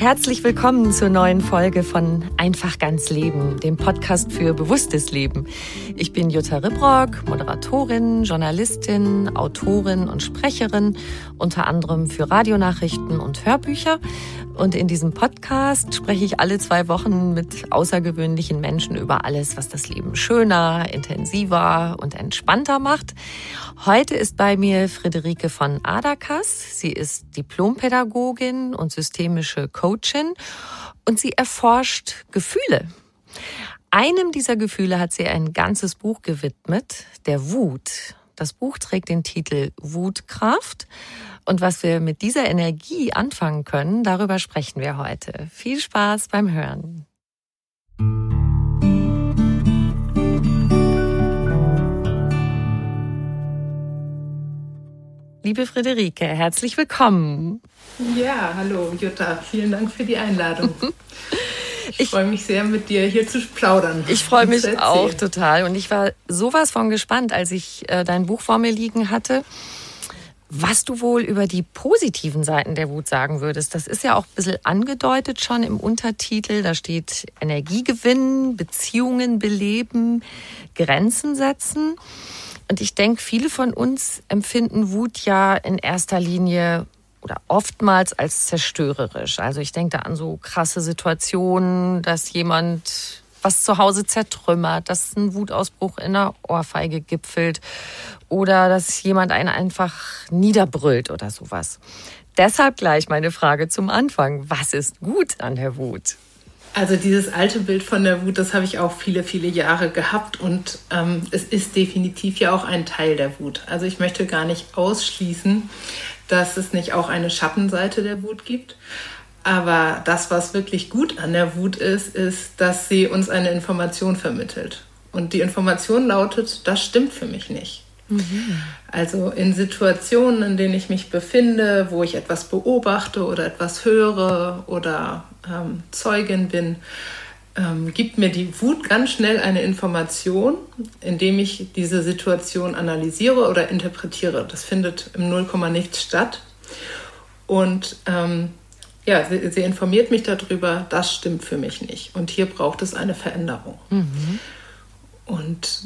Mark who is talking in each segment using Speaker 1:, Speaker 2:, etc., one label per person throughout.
Speaker 1: Herzlich willkommen zur neuen Folge von Einfach ganz Leben, dem Podcast für bewusstes Leben. Ich bin Jutta Ribrock, Moderatorin, Journalistin, Autorin und Sprecherin, unter anderem für Radionachrichten und Hörbücher. Und in diesem Podcast spreche ich alle zwei Wochen mit außergewöhnlichen Menschen über alles, was das Leben schöner, intensiver und entspannter macht. Heute ist bei mir Friederike von Adakas. Sie ist Diplompädagogin und systemische Coachin und sie erforscht Gefühle. Einem dieser Gefühle hat sie ein ganzes Buch gewidmet, der Wut. Das Buch trägt den Titel Wutkraft. Und was wir mit dieser Energie anfangen können, darüber sprechen wir heute. Viel Spaß beim Hören. Liebe Friederike, herzlich willkommen.
Speaker 2: Ja, hallo Jutta, vielen Dank für die Einladung. Ich, ich freue mich sehr, mit dir hier zu plaudern.
Speaker 1: Ich freue mich auch total. Und ich war sowas von gespannt, als ich äh, dein Buch vor mir liegen hatte was du wohl über die positiven Seiten der Wut sagen würdest. Das ist ja auch ein bisschen angedeutet schon im Untertitel. Da steht Energiegewinn, Beziehungen beleben, Grenzen setzen. Und ich denke, viele von uns empfinden Wut ja in erster Linie oder oftmals als zerstörerisch. Also ich denke da an so krasse Situationen, dass jemand was zu Hause zertrümmert, dass ein Wutausbruch in einer Ohrfeige gipfelt oder dass jemand einen einfach niederbrüllt oder sowas. Deshalb gleich meine Frage zum Anfang. Was ist gut an der Wut?
Speaker 2: Also dieses alte Bild von der Wut, das habe ich auch viele, viele Jahre gehabt und ähm, es ist definitiv ja auch ein Teil der Wut. Also ich möchte gar nicht ausschließen, dass es nicht auch eine Schattenseite der Wut gibt. Aber das, was wirklich gut an der Wut ist, ist, dass sie uns eine Information vermittelt. Und die Information lautet, das stimmt für mich nicht. Mhm. Also in Situationen, in denen ich mich befinde, wo ich etwas beobachte oder etwas höre oder ähm, Zeugin bin, ähm, gibt mir die Wut ganz schnell eine Information, indem ich diese Situation analysiere oder interpretiere. Das findet im Nullkomma nichts statt. Und ähm, ja, sie, sie, informiert mich darüber, das stimmt für mich nicht. Und hier braucht es eine Veränderung. Mhm. Und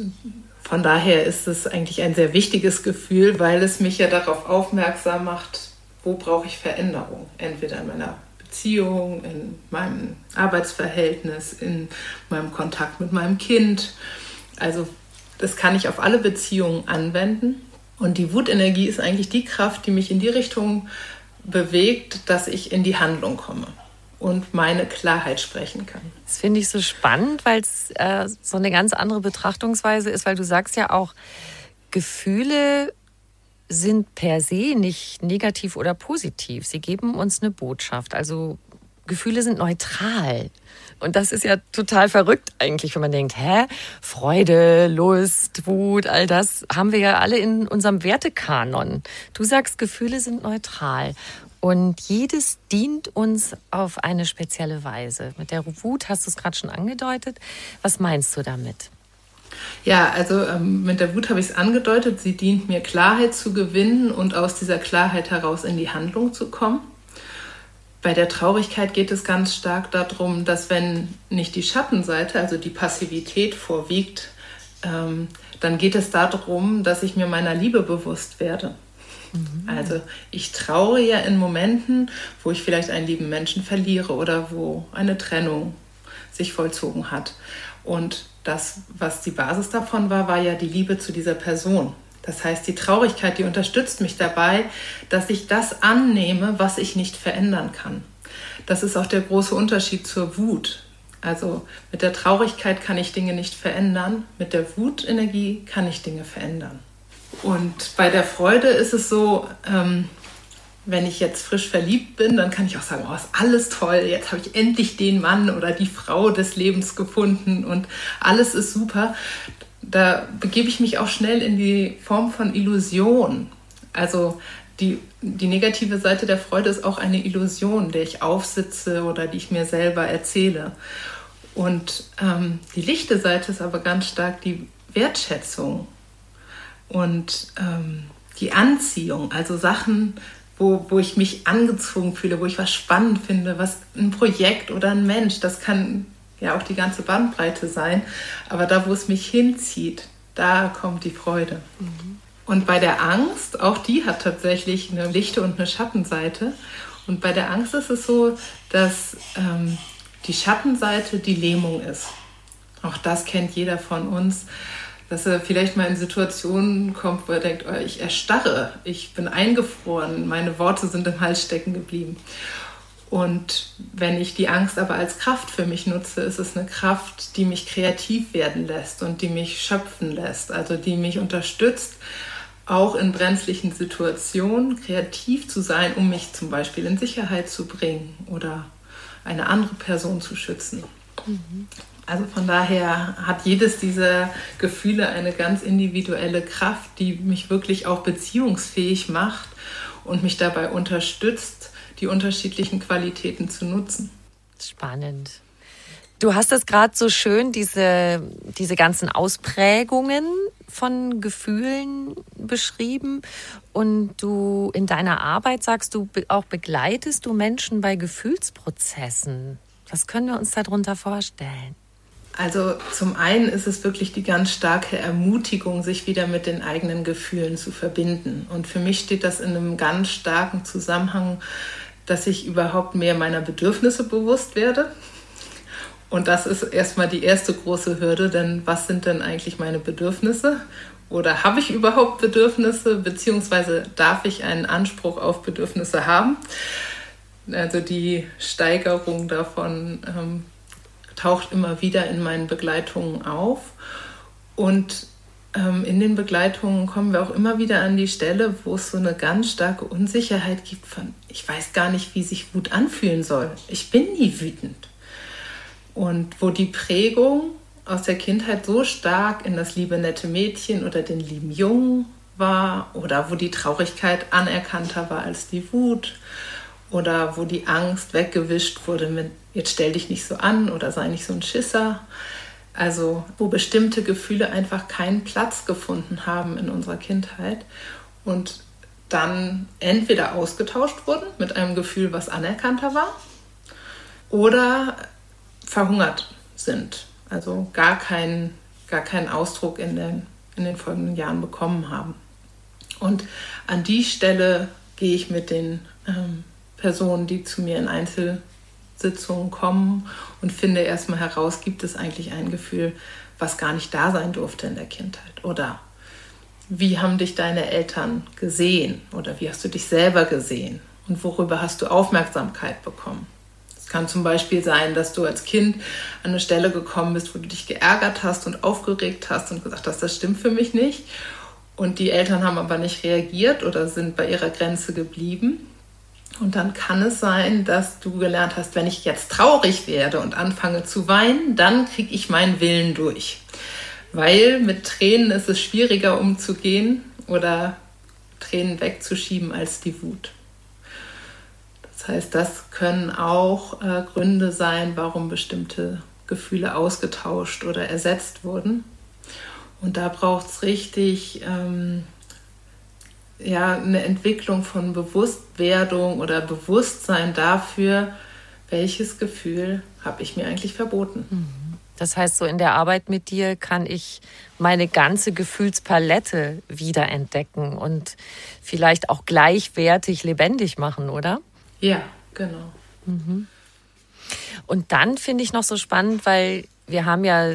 Speaker 2: von daher ist es eigentlich ein sehr wichtiges Gefühl, weil es mich ja darauf aufmerksam macht, wo brauche ich Veränderung. Entweder in meiner Beziehung, in meinem Arbeitsverhältnis, in meinem Kontakt mit meinem Kind. Also das kann ich auf alle Beziehungen anwenden. Und die Wutenergie ist eigentlich die Kraft, die mich in die Richtung bewegt, dass ich in die Handlung komme und meine Klarheit sprechen kann.
Speaker 1: Das finde ich so spannend, weil es äh, so eine ganz andere Betrachtungsweise ist, weil du sagst ja auch, Gefühle sind per se nicht negativ oder positiv. Sie geben uns eine Botschaft. Also Gefühle sind neutral. Und das ist ja total verrückt eigentlich, wenn man denkt, hä, Freude, Lust, Wut, all das haben wir ja alle in unserem Wertekanon. Du sagst, Gefühle sind neutral. Und jedes dient uns auf eine spezielle Weise. Mit der Wut hast du es gerade schon angedeutet. Was meinst du damit?
Speaker 2: Ja, also ähm, mit der Wut habe ich es angedeutet. Sie dient mir Klarheit zu gewinnen und aus dieser Klarheit heraus in die Handlung zu kommen. Bei der Traurigkeit geht es ganz stark darum, dass wenn nicht die Schattenseite, also die Passivität vorwiegt, ähm, dann geht es darum, dass ich mir meiner Liebe bewusst werde. Mhm. Also ich traue ja in Momenten, wo ich vielleicht einen lieben Menschen verliere oder wo eine Trennung sich vollzogen hat. Und das, was die Basis davon war, war ja die Liebe zu dieser Person. Das heißt, die Traurigkeit, die unterstützt mich dabei, dass ich das annehme, was ich nicht verändern kann. Das ist auch der große Unterschied zur Wut. Also mit der Traurigkeit kann ich Dinge nicht verändern, mit der Wutenergie kann ich Dinge verändern. Und bei der Freude ist es so, ähm, wenn ich jetzt frisch verliebt bin, dann kann ich auch sagen, oh, ist alles toll, jetzt habe ich endlich den Mann oder die Frau des Lebens gefunden und alles ist super. Da begebe ich mich auch schnell in die Form von Illusion. Also die, die negative Seite der Freude ist auch eine Illusion, der ich aufsitze oder die ich mir selber erzähle. Und ähm, die lichte Seite ist aber ganz stark die Wertschätzung und ähm, die Anziehung, also Sachen wo, wo ich mich angezogen fühle, wo ich was spannend finde, was ein Projekt oder ein Mensch, das kann ja auch die ganze Bandbreite sein, aber da, wo es mich hinzieht, da kommt die Freude. Mhm. Und bei der Angst, auch die hat tatsächlich eine lichte und eine Schattenseite. Und bei der Angst ist es so, dass ähm, die Schattenseite die Lähmung ist. Auch das kennt jeder von uns, dass er vielleicht mal in Situationen kommt, wo er denkt, oh, ich erstarre, ich bin eingefroren, meine Worte sind im Hals stecken geblieben. Und wenn ich die Angst aber als Kraft für mich nutze, ist es eine Kraft, die mich kreativ werden lässt und die mich schöpfen lässt, also die mich unterstützt, auch in brenzlichen Situationen kreativ zu sein, um mich zum Beispiel in Sicherheit zu bringen oder eine andere Person zu schützen. Mhm. Also von daher hat jedes dieser Gefühle eine ganz individuelle Kraft, die mich wirklich auch beziehungsfähig macht und mich dabei unterstützt, die unterschiedlichen Qualitäten zu nutzen.
Speaker 1: Spannend. Du hast es gerade so schön, diese, diese ganzen Ausprägungen von Gefühlen beschrieben. Und du in deiner Arbeit sagst du auch begleitest du Menschen bei Gefühlsprozessen. Was können wir uns darunter vorstellen?
Speaker 2: Also zum einen ist es wirklich die ganz starke Ermutigung, sich wieder mit den eigenen Gefühlen zu verbinden. Und für mich steht das in einem ganz starken Zusammenhang, dass ich überhaupt mehr meiner Bedürfnisse bewusst werde. Und das ist erstmal die erste große Hürde, denn was sind denn eigentlich meine Bedürfnisse? Oder habe ich überhaupt Bedürfnisse, beziehungsweise darf ich einen Anspruch auf Bedürfnisse haben? Also die Steigerung davon ähm, taucht immer wieder in meinen Begleitungen auf. Und ähm, in den Begleitungen kommen wir auch immer wieder an die Stelle, wo es so eine ganz starke Unsicherheit gibt von, ich weiß gar nicht, wie sich Wut anfühlen soll. Ich bin nie wütend. Und wo die Prägung aus der Kindheit so stark in das liebe nette Mädchen oder den lieben Jungen war oder wo die Traurigkeit anerkannter war als die Wut oder wo die Angst weggewischt wurde mit jetzt stell dich nicht so an oder sei nicht so ein Schisser. Also wo bestimmte Gefühle einfach keinen Platz gefunden haben in unserer Kindheit und dann entweder ausgetauscht wurden mit einem Gefühl, was anerkannter war, oder verhungert sind. Also gar keinen gar keinen Ausdruck in den, in den folgenden Jahren bekommen haben. Und an die Stelle gehe ich mit den ähm, Personen, die zu mir in Einzelsitzungen kommen und finde erstmal heraus, gibt es eigentlich ein Gefühl, was gar nicht da sein durfte in der Kindheit? Oder wie haben dich deine Eltern gesehen? Oder wie hast du dich selber gesehen? Und worüber hast du Aufmerksamkeit bekommen? Es kann zum Beispiel sein, dass du als Kind an eine Stelle gekommen bist, wo du dich geärgert hast und aufgeregt hast und gesagt hast, das stimmt für mich nicht. Und die Eltern haben aber nicht reagiert oder sind bei ihrer Grenze geblieben. Und dann kann es sein, dass du gelernt hast, wenn ich jetzt traurig werde und anfange zu weinen, dann kriege ich meinen Willen durch. Weil mit Tränen ist es schwieriger umzugehen oder Tränen wegzuschieben als die Wut. Das heißt, das können auch äh, Gründe sein, warum bestimmte Gefühle ausgetauscht oder ersetzt wurden. Und da braucht es richtig ähm, ja, eine Entwicklung von Bewusstwerdung oder Bewusstsein dafür, welches Gefühl habe ich mir eigentlich verboten. Mhm.
Speaker 1: Das heißt, so in der Arbeit mit dir kann ich meine ganze Gefühlspalette wiederentdecken und vielleicht auch gleichwertig lebendig machen, oder?
Speaker 2: Ja, genau.
Speaker 1: Mhm. Und dann finde ich noch so spannend, weil wir haben ja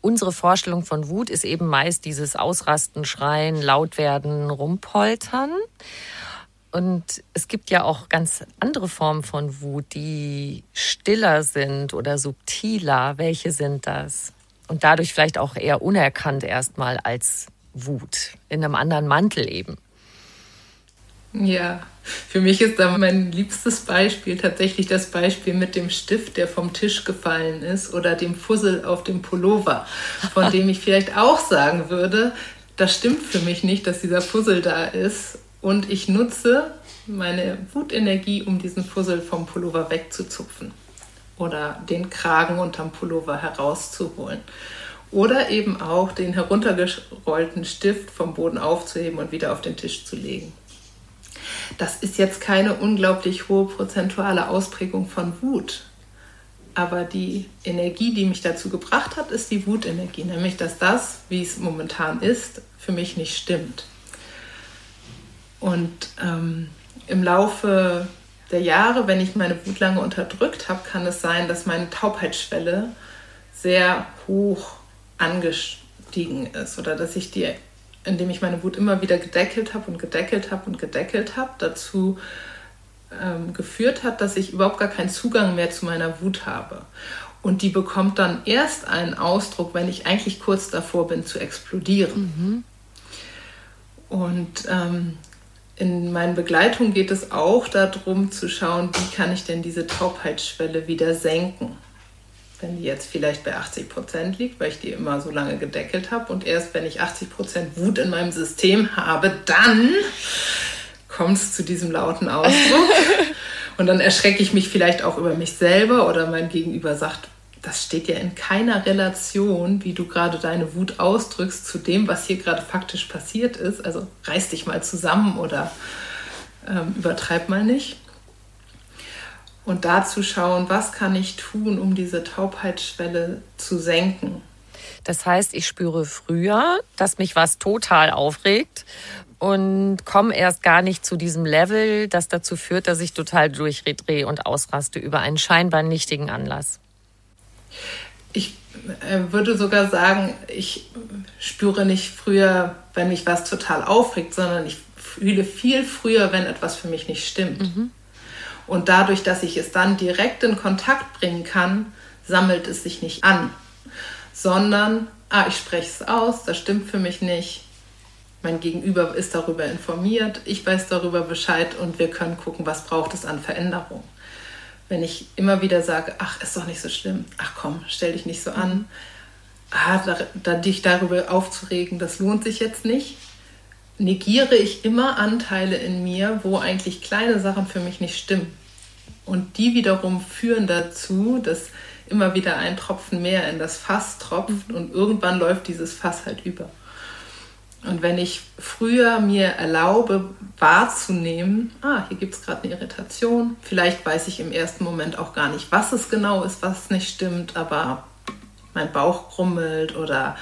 Speaker 1: unsere Vorstellung von Wut ist eben meist dieses Ausrasten, Schreien, laut werden, rumpoltern. Und es gibt ja auch ganz andere Formen von Wut, die stiller sind oder subtiler. Welche sind das? Und dadurch vielleicht auch eher unerkannt erstmal als Wut, in einem anderen Mantel eben.
Speaker 2: Ja, für mich ist da mein liebstes Beispiel tatsächlich das Beispiel mit dem Stift, der vom Tisch gefallen ist oder dem Fussel auf dem Pullover, von dem ich vielleicht auch sagen würde, das stimmt für mich nicht, dass dieser Fussel da ist und ich nutze meine Wutenergie, um diesen Fussel vom Pullover wegzuzupfen oder den Kragen unterm Pullover herauszuholen. Oder eben auch den heruntergerollten Stift vom Boden aufzuheben und wieder auf den Tisch zu legen. Das ist jetzt keine unglaublich hohe prozentuale Ausprägung von Wut. Aber die Energie, die mich dazu gebracht hat, ist die Wutenergie, nämlich dass das, wie es momentan ist, für mich nicht stimmt. Und ähm, im Laufe der Jahre, wenn ich meine Wut lange unterdrückt habe, kann es sein, dass meine Taubheitsschwelle sehr hoch angestiegen ist oder dass ich die, indem ich meine Wut immer wieder gedeckelt habe und gedeckelt habe und gedeckelt habe, dazu ähm, geführt hat, dass ich überhaupt gar keinen Zugang mehr zu meiner Wut habe. Und die bekommt dann erst einen Ausdruck, wenn ich eigentlich kurz davor bin zu explodieren. Mhm. Und ähm, in meinen Begleitungen geht es auch darum zu schauen, wie kann ich denn diese Taubheitsschwelle wieder senken. Wenn die jetzt vielleicht bei 80 Prozent liegt, weil ich die immer so lange gedeckelt habe und erst wenn ich 80 Prozent Wut in meinem System habe, dann kommt es zu diesem lauten Ausdruck. und dann erschrecke ich mich vielleicht auch über mich selber oder mein Gegenüber sagt, das steht ja in keiner Relation, wie du gerade deine Wut ausdrückst, zu dem, was hier gerade faktisch passiert ist. Also reiß dich mal zusammen oder ähm, übertreib mal nicht. Und dazu schauen, was kann ich tun, um diese Taubheitsschwelle zu senken.
Speaker 1: Das heißt, ich spüre früher, dass mich was total aufregt und komme erst gar nicht zu diesem Level, das dazu führt, dass ich total durchdrehe und ausraste über einen scheinbar nichtigen Anlass.
Speaker 2: Ich äh, würde sogar sagen, ich spüre nicht früher, wenn mich was total aufregt, sondern ich fühle viel früher, wenn etwas für mich nicht stimmt. Mhm. Und dadurch, dass ich es dann direkt in Kontakt bringen kann, sammelt es sich nicht an, sondern, ah, ich spreche es aus, das stimmt für mich nicht. Mein Gegenüber ist darüber informiert, ich weiß darüber Bescheid und wir können gucken, was braucht es an Veränderung wenn ich immer wieder sage, ach, ist doch nicht so schlimm, ach komm, stell dich nicht so an, ah, da, da, dich darüber aufzuregen, das lohnt sich jetzt nicht, negiere ich immer Anteile in mir, wo eigentlich kleine Sachen für mich nicht stimmen. Und die wiederum führen dazu, dass immer wieder ein Tropfen mehr in das Fass tropft und irgendwann läuft dieses Fass halt über. Und wenn ich früher mir erlaube, wahrzunehmen, ah, hier gibt es gerade eine Irritation, vielleicht weiß ich im ersten Moment auch gar nicht, was es genau ist, was nicht stimmt, aber mein Bauch grummelt oder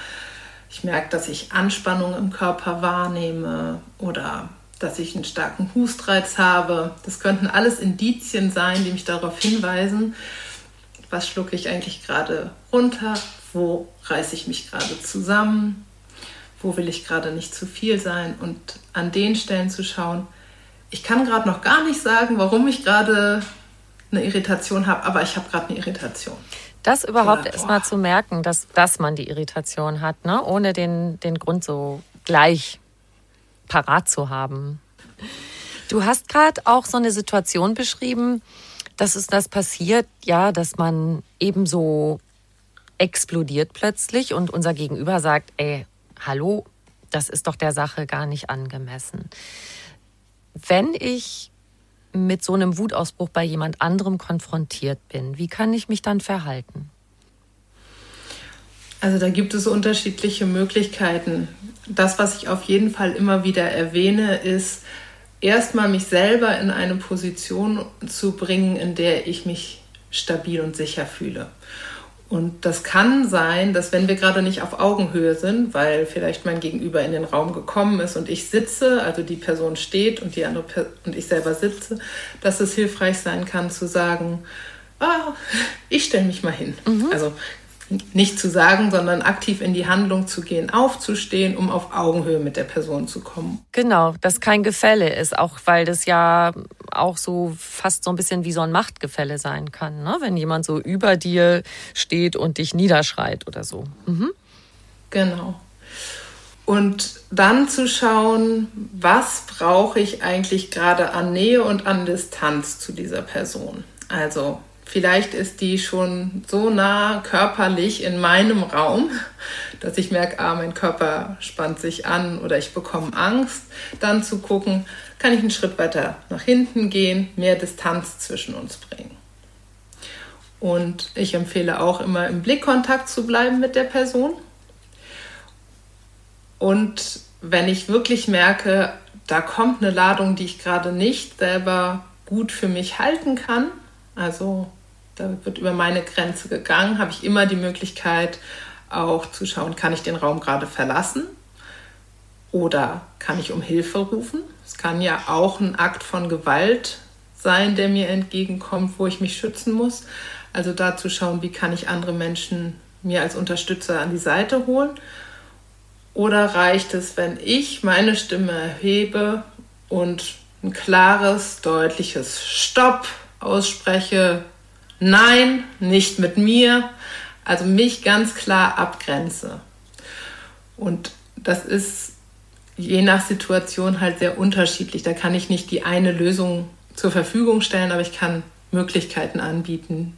Speaker 2: ich merke, dass ich Anspannung im Körper wahrnehme oder dass ich einen starken Hustreiz habe. Das könnten alles Indizien sein, die mich darauf hinweisen, was schlucke ich eigentlich gerade runter, wo reiße ich mich gerade zusammen, wo will ich gerade nicht zu viel sein und an den Stellen zu schauen. Ich kann gerade noch gar nicht sagen, warum ich gerade eine Irritation habe, aber ich habe gerade eine Irritation.
Speaker 1: Das überhaupt erstmal zu merken, dass, dass man die Irritation hat, ne? ohne den, den Grund so gleich parat zu haben. Du hast gerade auch so eine Situation beschrieben, dass es das passiert, ja, dass man ebenso explodiert plötzlich und unser Gegenüber sagt, ey, hallo, das ist doch der Sache gar nicht angemessen. Wenn ich mit so einem Wutausbruch bei jemand anderem konfrontiert bin, wie kann ich mich dann verhalten?
Speaker 2: Also da gibt es unterschiedliche Möglichkeiten. Das, was ich auf jeden Fall immer wieder erwähne, ist erstmal mich selber in eine Position zu bringen, in der ich mich stabil und sicher fühle. Und das kann sein, dass wenn wir gerade nicht auf Augenhöhe sind, weil vielleicht mein Gegenüber in den Raum gekommen ist und ich sitze, also die Person steht und die andere per und ich selber sitze, dass es hilfreich sein kann zu sagen, ah, ich stelle mich mal hin. Mhm. Also nicht zu sagen, sondern aktiv in die Handlung zu gehen, aufzustehen, um auf Augenhöhe mit der Person zu kommen.
Speaker 1: Genau, dass kein Gefälle ist, auch weil das ja auch so fast so ein bisschen wie so ein Machtgefälle sein kann, ne? wenn jemand so über dir steht und dich niederschreit oder so. Mhm.
Speaker 2: Genau. Und dann zu schauen, was brauche ich eigentlich gerade an Nähe und an Distanz zu dieser Person. Also Vielleicht ist die schon so nah körperlich in meinem Raum, dass ich merke, ah, mein Körper spannt sich an oder ich bekomme Angst. Dann zu gucken, kann ich einen Schritt weiter nach hinten gehen, mehr Distanz zwischen uns bringen. Und ich empfehle auch immer im Blickkontakt zu bleiben mit der Person. Und wenn ich wirklich merke, da kommt eine Ladung, die ich gerade nicht selber gut für mich halten kann. Also da wird über meine Grenze gegangen, habe ich immer die Möglichkeit auch zu schauen, kann ich den Raum gerade verlassen oder kann ich um Hilfe rufen. Es kann ja auch ein Akt von Gewalt sein, der mir entgegenkommt, wo ich mich schützen muss. Also da zu schauen, wie kann ich andere Menschen mir als Unterstützer an die Seite holen. Oder reicht es, wenn ich meine Stimme erhebe und ein klares, deutliches Stopp ausspreche, nein, nicht mit mir, also mich ganz klar abgrenze. Und das ist je nach Situation halt sehr unterschiedlich. Da kann ich nicht die eine Lösung zur Verfügung stellen, aber ich kann Möglichkeiten anbieten,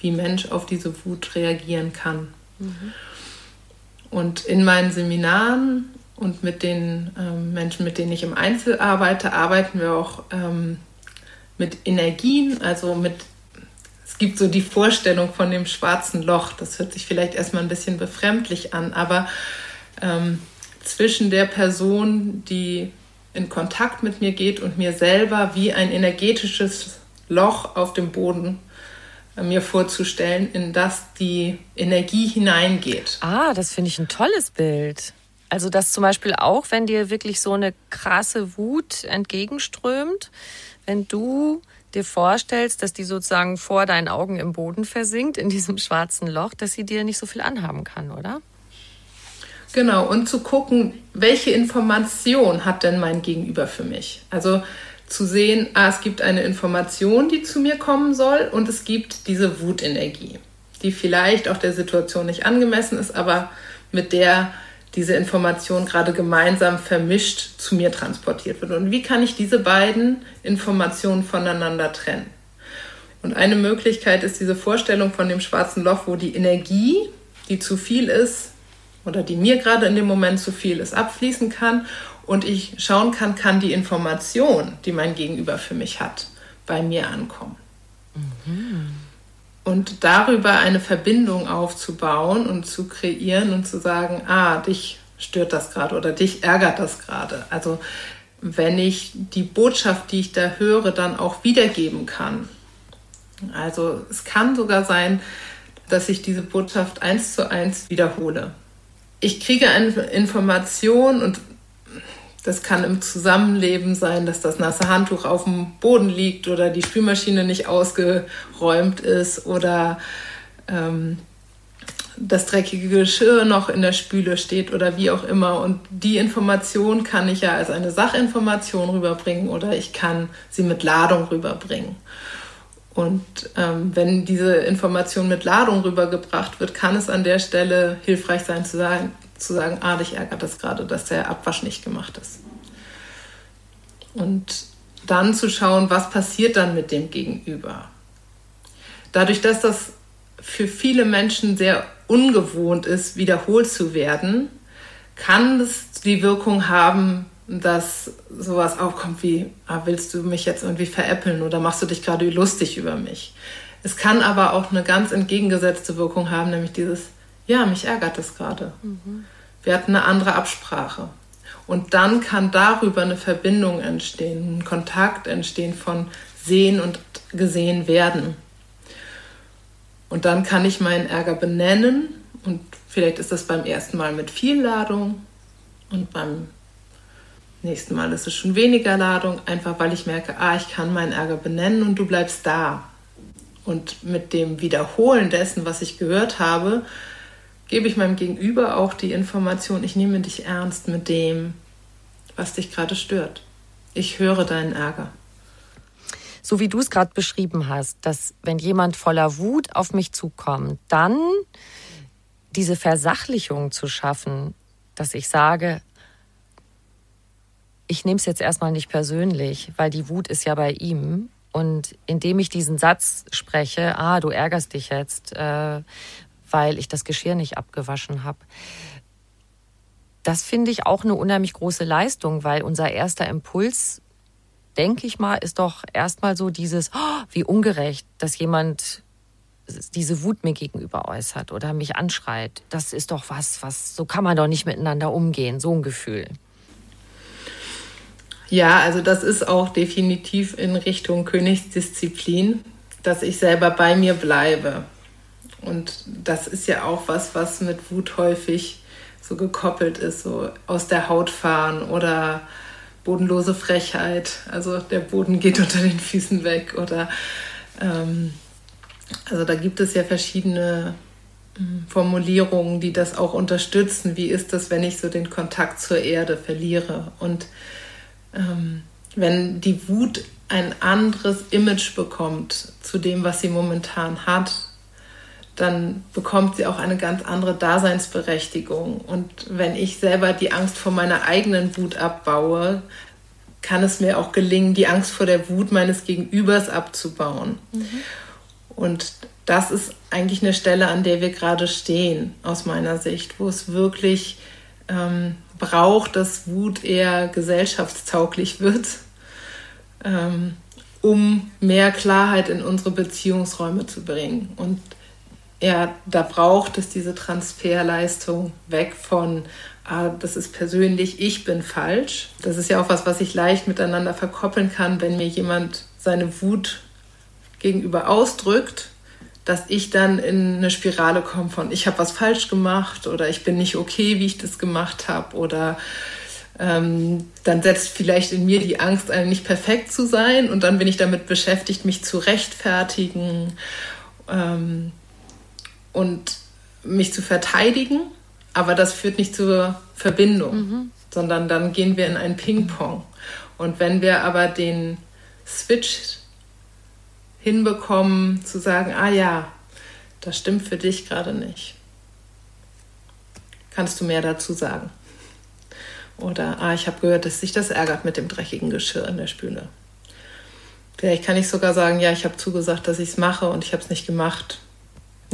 Speaker 2: wie Mensch auf diese Wut reagieren kann. Mhm. Und in meinen Seminaren und mit den ähm, Menschen, mit denen ich im Einzel arbeite, arbeiten wir auch ähm, mit Energien, also mit, es gibt so die Vorstellung von dem schwarzen Loch, das hört sich vielleicht erstmal ein bisschen befremdlich an, aber ähm, zwischen der Person, die in Kontakt mit mir geht und mir selber wie ein energetisches Loch auf dem Boden äh, mir vorzustellen, in das die Energie hineingeht.
Speaker 1: Ah, das finde ich ein tolles Bild. Also das zum Beispiel auch, wenn dir wirklich so eine krasse Wut entgegenströmt, wenn du dir vorstellst, dass die sozusagen vor deinen Augen im Boden versinkt, in diesem schwarzen Loch, dass sie dir nicht so viel anhaben kann, oder?
Speaker 2: Genau, und zu gucken, welche Information hat denn mein Gegenüber für mich? Also zu sehen, ah, es gibt eine Information, die zu mir kommen soll und es gibt diese Wutenergie, die vielleicht auch der Situation nicht angemessen ist, aber mit der diese Information gerade gemeinsam vermischt zu mir transportiert wird. Und wie kann ich diese beiden Informationen voneinander trennen? Und eine Möglichkeit ist diese Vorstellung von dem schwarzen Loch, wo die Energie, die zu viel ist oder die mir gerade in dem Moment zu viel ist, abfließen kann und ich schauen kann, kann die Information, die mein Gegenüber für mich hat, bei mir ankommen. Mhm. Und darüber eine Verbindung aufzubauen und zu kreieren und zu sagen, ah, dich stört das gerade oder dich ärgert das gerade. Also wenn ich die Botschaft, die ich da höre, dann auch wiedergeben kann. Also es kann sogar sein, dass ich diese Botschaft eins zu eins wiederhole. Ich kriege eine Information und das kann im Zusammenleben sein, dass das nasse Handtuch auf dem Boden liegt oder die Spülmaschine nicht ausgeräumt ist oder ähm, das dreckige Geschirr noch in der Spüle steht oder wie auch immer. Und die Information kann ich ja als eine Sachinformation rüberbringen oder ich kann sie mit Ladung rüberbringen. Und ähm, wenn diese Information mit Ladung rübergebracht wird, kann es an der Stelle hilfreich sein zu sagen, zu sagen, ah, dich ärgert das gerade, dass der Abwasch nicht gemacht ist. Und dann zu schauen, was passiert dann mit dem Gegenüber. Dadurch, dass das für viele Menschen sehr ungewohnt ist, wiederholt zu werden, kann es die Wirkung haben, dass sowas aufkommt wie, ah, willst du mich jetzt irgendwie veräppeln oder machst du dich gerade lustig über mich? Es kann aber auch eine ganz entgegengesetzte Wirkung haben, nämlich dieses, ja, mich ärgert es gerade. Mhm. Wir hatten eine andere Absprache. Und dann kann darüber eine Verbindung entstehen, ein Kontakt entstehen von sehen und gesehen werden. Und dann kann ich meinen Ärger benennen und vielleicht ist das beim ersten Mal mit viel Ladung und beim nächsten Mal ist es schon weniger Ladung, einfach weil ich merke, ah, ich kann meinen Ärger benennen und du bleibst da. Und mit dem Wiederholen dessen, was ich gehört habe, gebe ich meinem Gegenüber auch die Information, ich nehme dich ernst mit dem, was dich gerade stört. Ich höre deinen Ärger.
Speaker 1: So wie du es gerade beschrieben hast, dass wenn jemand voller Wut auf mich zukommt, dann diese Versachlichung zu schaffen, dass ich sage, ich nehme es jetzt erstmal nicht persönlich, weil die Wut ist ja bei ihm. Und indem ich diesen Satz spreche, ah, du ärgerst dich jetzt, äh, weil ich das Geschirr nicht abgewaschen habe. Das finde ich auch eine unheimlich große Leistung, weil unser erster Impuls, denke ich mal, ist doch erstmal so dieses, oh, wie ungerecht, dass jemand diese Wut mir gegenüber äußert oder mich anschreit. Das ist doch was, was, so kann man doch nicht miteinander umgehen, so ein Gefühl.
Speaker 2: Ja, also das ist auch definitiv in Richtung Königsdisziplin, dass ich selber bei mir bleibe. Und das ist ja auch was, was mit Wut häufig so gekoppelt ist, so aus der Haut fahren oder bodenlose Frechheit. Also der Boden geht unter den Füßen weg oder ähm, also da gibt es ja verschiedene hm, Formulierungen, die das auch unterstützen. Wie ist das, wenn ich so den Kontakt zur Erde verliere? Und ähm, wenn die Wut ein anderes Image bekommt zu dem, was sie momentan hat, dann bekommt sie auch eine ganz andere Daseinsberechtigung. Und wenn ich selber die Angst vor meiner eigenen Wut abbaue, kann es mir auch gelingen, die Angst vor der Wut meines Gegenübers abzubauen. Mhm. Und das ist eigentlich eine Stelle, an der wir gerade stehen, aus meiner Sicht, wo es wirklich ähm, braucht, dass Wut eher gesellschaftstauglich wird, ähm, um mehr Klarheit in unsere Beziehungsräume zu bringen. Und ja, da braucht es diese Transferleistung weg von, ah, das ist persönlich, ich bin falsch. Das ist ja auch was, was ich leicht miteinander verkoppeln kann, wenn mir jemand seine Wut gegenüber ausdrückt, dass ich dann in eine Spirale komme von, ich habe was falsch gemacht oder ich bin nicht okay, wie ich das gemacht habe oder ähm, dann setzt vielleicht in mir die Angst ein, nicht perfekt zu sein und dann bin ich damit beschäftigt, mich zu rechtfertigen. Ähm, und mich zu verteidigen, aber das führt nicht zur Verbindung, mhm. sondern dann gehen wir in ein Ping-Pong. Und wenn wir aber den Switch hinbekommen, zu sagen, ah ja, das stimmt für dich gerade nicht, kannst du mehr dazu sagen? Oder, ah, ich habe gehört, dass sich das ärgert mit dem dreckigen Geschirr in der Spüle. Vielleicht kann ich sogar sagen, ja, ich habe zugesagt, dass ich es mache und ich habe es nicht gemacht.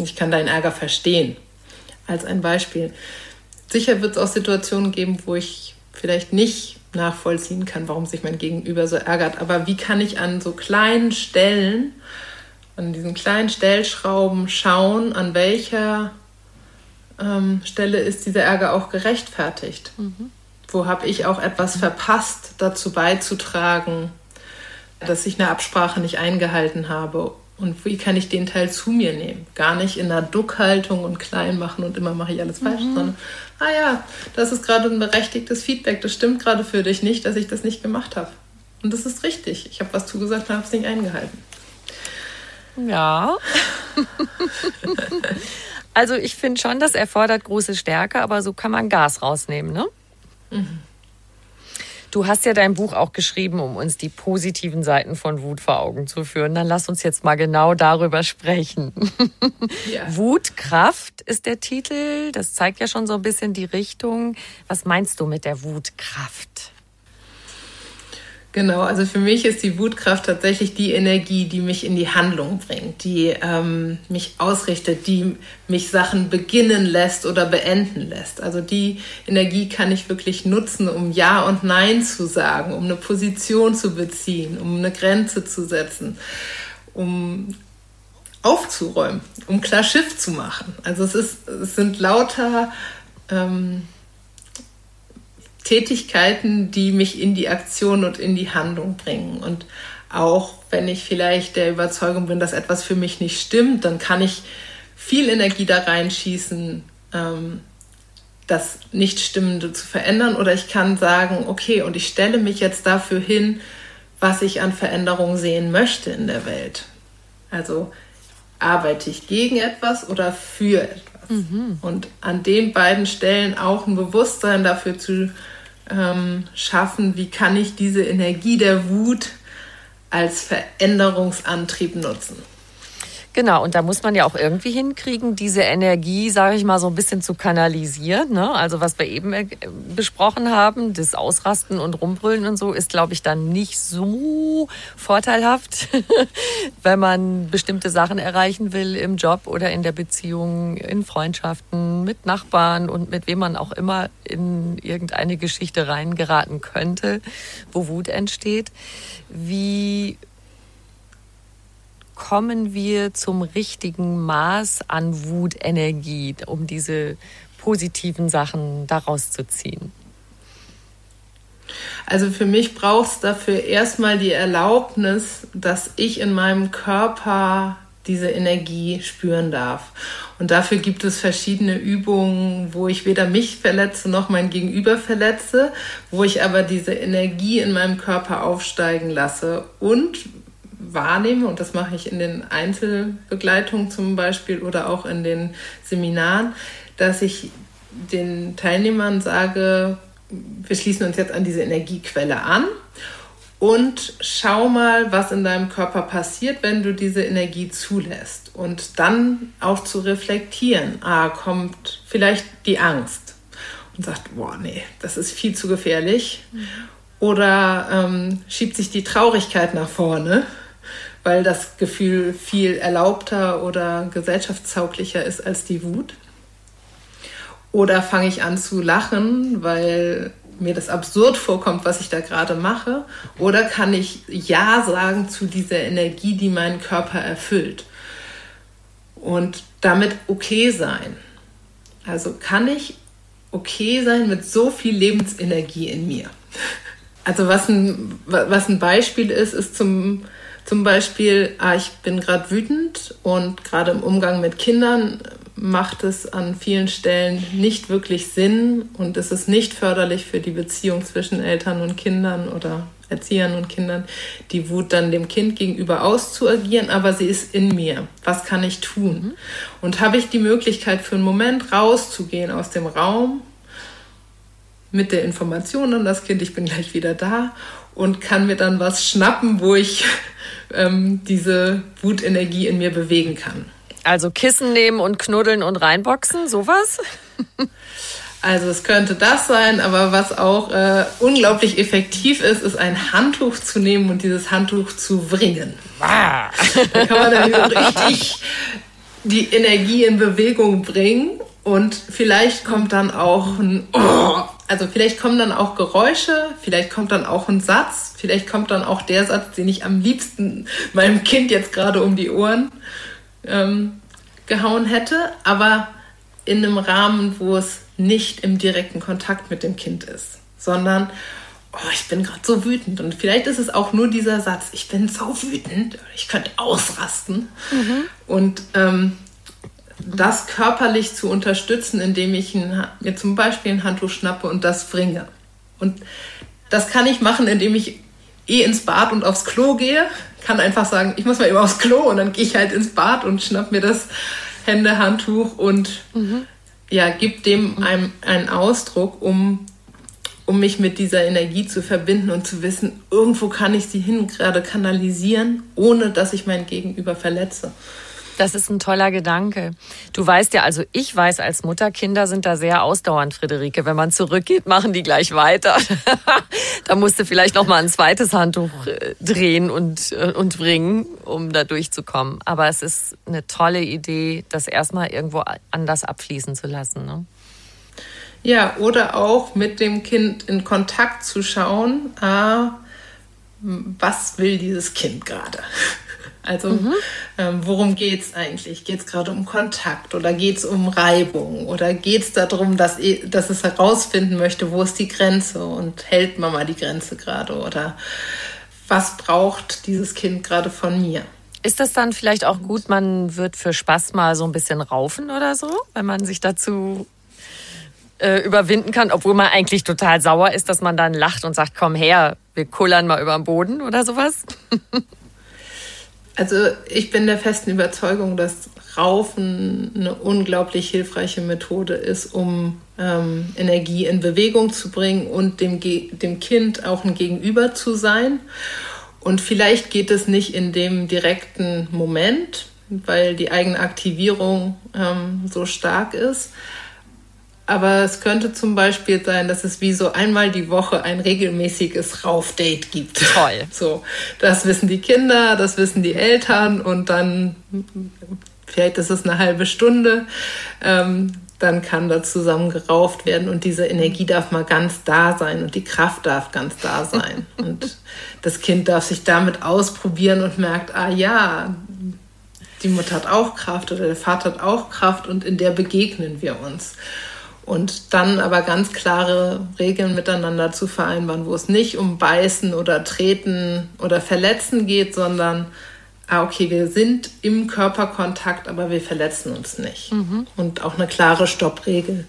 Speaker 2: Ich kann deinen Ärger verstehen. Als ein Beispiel. Sicher wird es auch Situationen geben, wo ich vielleicht nicht nachvollziehen kann, warum sich mein Gegenüber so ärgert. Aber wie kann ich an so kleinen Stellen, an diesen kleinen Stellschrauben schauen, an welcher ähm, Stelle ist dieser Ärger auch gerechtfertigt? Mhm. Wo habe ich auch etwas verpasst, dazu beizutragen, dass ich eine Absprache nicht eingehalten habe und wie kann ich den Teil zu mir nehmen? Gar nicht in einer Duckhaltung und klein machen und immer mache ich alles falsch, mhm. sondern, ah ja, das ist gerade ein berechtigtes Feedback. Das stimmt gerade für dich nicht, dass ich das nicht gemacht habe. Und das ist richtig. Ich habe was zugesagt und habe es nicht eingehalten.
Speaker 1: Ja. also ich finde schon, das erfordert große Stärke, aber so kann man Gas rausnehmen, ne? Mhm. Du hast ja dein Buch auch geschrieben, um uns die positiven Seiten von Wut vor Augen zu führen. Dann lass uns jetzt mal genau darüber sprechen. Ja. Wutkraft ist der Titel. Das zeigt ja schon so ein bisschen die Richtung. Was meinst du mit der Wutkraft?
Speaker 2: Genau, also für mich ist die Wutkraft tatsächlich die Energie, die mich in die Handlung bringt, die ähm, mich ausrichtet, die mich Sachen beginnen lässt oder beenden lässt. Also die Energie kann ich wirklich nutzen, um Ja und Nein zu sagen, um eine Position zu beziehen, um eine Grenze zu setzen, um aufzuräumen, um klar Schiff zu machen. Also es, ist, es sind lauter... Ähm, Tätigkeiten, die mich in die Aktion und in die Handlung bringen. Und auch wenn ich vielleicht der Überzeugung bin, dass etwas für mich nicht stimmt, dann kann ich viel Energie da reinschießen, ähm, das Nichtstimmende zu verändern. Oder ich kann sagen, okay, und ich stelle mich jetzt dafür hin, was ich an Veränderungen sehen möchte in der Welt. Also arbeite ich gegen etwas oder für etwas. Mhm. Und an den beiden Stellen auch ein Bewusstsein dafür zu ähm, schaffen, wie kann ich diese Energie der Wut als Veränderungsantrieb nutzen.
Speaker 1: Genau, und da muss man ja auch irgendwie hinkriegen, diese Energie, sage ich mal, so ein bisschen zu kanalisieren. Ne? Also was wir eben äh, besprochen haben, das Ausrasten und Rumbrüllen und so, ist, glaube ich, dann nicht so vorteilhaft, wenn man bestimmte Sachen erreichen will im Job oder in der Beziehung, in Freundschaften, mit Nachbarn und mit wem man auch immer in irgendeine Geschichte reingeraten könnte, wo Wut entsteht. Wie kommen wir zum richtigen Maß an Wutenergie, um diese positiven Sachen daraus zu ziehen?
Speaker 2: Also für mich braucht es dafür erstmal die Erlaubnis, dass ich in meinem Körper diese Energie spüren darf. Und dafür gibt es verschiedene Übungen, wo ich weder mich verletze noch mein Gegenüber verletze, wo ich aber diese Energie in meinem Körper aufsteigen lasse und wahrnehme, und das mache ich in den Einzelbegleitungen zum Beispiel oder auch in den Seminaren, dass ich den Teilnehmern sage, wir schließen uns jetzt an diese Energiequelle an und schau mal, was in deinem Körper passiert, wenn du diese Energie zulässt. Und dann auch zu reflektieren, ah, kommt vielleicht die Angst und sagt, boah, nee, das ist viel zu gefährlich. Mhm. Oder ähm, schiebt sich die Traurigkeit nach vorne, weil das Gefühl viel erlaubter oder gesellschaftstauglicher ist als die Wut. Oder fange ich an zu lachen, weil mir das absurd vorkommt, was ich da gerade mache? Oder kann ich Ja sagen zu dieser Energie, die meinen Körper erfüllt? Und damit okay sein. Also kann ich okay sein mit so viel Lebensenergie in mir? Also was ein, was ein Beispiel ist, ist zum, zum Beispiel, ah, ich bin gerade wütend und gerade im Umgang mit Kindern macht es an vielen Stellen nicht wirklich Sinn und es ist nicht förderlich für die Beziehung zwischen Eltern und Kindern oder Erziehern und Kindern, die Wut dann dem Kind gegenüber auszuagieren, aber sie ist in mir. Was kann ich tun? Mhm. Und habe ich die Möglichkeit für einen Moment rauszugehen aus dem Raum mit der Information an das Kind, ich bin gleich wieder da und kann mir dann was schnappen, wo ich ähm, diese Wutenergie in mir bewegen kann.
Speaker 1: Also Kissen nehmen und knuddeln und reinboxen, sowas?
Speaker 2: Also es könnte das sein, aber was auch äh, unglaublich effektiv ist, ist ein Handtuch zu nehmen und dieses Handtuch zu wringen. Ah. Da kann man dann richtig die Energie in Bewegung bringen und vielleicht kommt dann auch ein, oh, also vielleicht kommen dann auch Geräusche, vielleicht kommt dann auch ein Satz, vielleicht kommt dann auch der Satz, den ich am liebsten meinem Kind jetzt gerade um die Ohren ähm, gehauen hätte, aber in einem Rahmen, wo es nicht im direkten Kontakt mit dem Kind ist, sondern oh, ich bin gerade so wütend. Und vielleicht ist es auch nur dieser Satz, ich bin so wütend, ich könnte ausrasten. Mhm. Und ähm, das körperlich zu unterstützen, indem ich ein, mir zum Beispiel ein Handtuch schnappe und das bringe. Und das kann ich machen, indem ich eh ins Bad und aufs Klo gehe, kann einfach sagen, ich muss mal eben aufs Klo und dann gehe ich halt ins Bad und schnapp mir das Händehandtuch und mhm. ja, gib dem einem einen Ausdruck, um, um mich mit dieser Energie zu verbinden und zu wissen, irgendwo kann ich sie hin gerade kanalisieren, ohne dass ich mein Gegenüber verletze.
Speaker 1: Das ist ein toller Gedanke. Du weißt ja, also ich weiß als Mutter, Kinder sind da sehr ausdauernd, Friederike. Wenn man zurückgeht, machen die gleich weiter. da musst du vielleicht noch mal ein zweites Handtuch äh, drehen und, äh, und bringen, um da durchzukommen. Aber es ist eine tolle Idee, das erstmal irgendwo anders abfließen zu lassen. Ne?
Speaker 2: Ja, oder auch mit dem Kind in Kontakt zu schauen, ah, was will dieses Kind gerade? Also mhm. ähm, worum geht es eigentlich? Geht es gerade um Kontakt oder geht es um Reibung oder geht es darum, dass, dass es herausfinden möchte, wo ist die Grenze und hält Mama die Grenze gerade oder was braucht dieses Kind gerade von mir?
Speaker 1: Ist das dann vielleicht auch gut, man wird für Spaß mal so ein bisschen raufen oder so, wenn man sich dazu äh, überwinden kann, obwohl man eigentlich total sauer ist, dass man dann lacht und sagt, komm her, wir kullern mal über den Boden oder sowas?
Speaker 2: Also ich bin der festen Überzeugung, dass Raufen eine unglaublich hilfreiche Methode ist, um ähm, Energie in Bewegung zu bringen und dem, dem Kind auch ein Gegenüber zu sein. Und vielleicht geht es nicht in dem direkten Moment, weil die eigene Aktivierung ähm, so stark ist. Aber es könnte zum Beispiel sein, dass es wie so einmal die Woche ein regelmäßiges Raufdate gibt.
Speaker 1: Toll.
Speaker 2: So, das wissen die Kinder, das wissen die Eltern und dann vielleicht ist es eine halbe Stunde. Ähm, dann kann da zusammen gerauft werden und diese Energie darf mal ganz da sein und die Kraft darf ganz da sein. und das Kind darf sich damit ausprobieren und merkt, ah ja, die Mutter hat auch Kraft oder der Vater hat auch Kraft und in der begegnen wir uns. Und dann aber ganz klare Regeln miteinander zu vereinbaren, wo es nicht um Beißen oder Treten oder Verletzen geht, sondern, ah, okay, wir sind im Körperkontakt, aber wir verletzen uns nicht. Mhm. Und auch eine klare Stoppregel.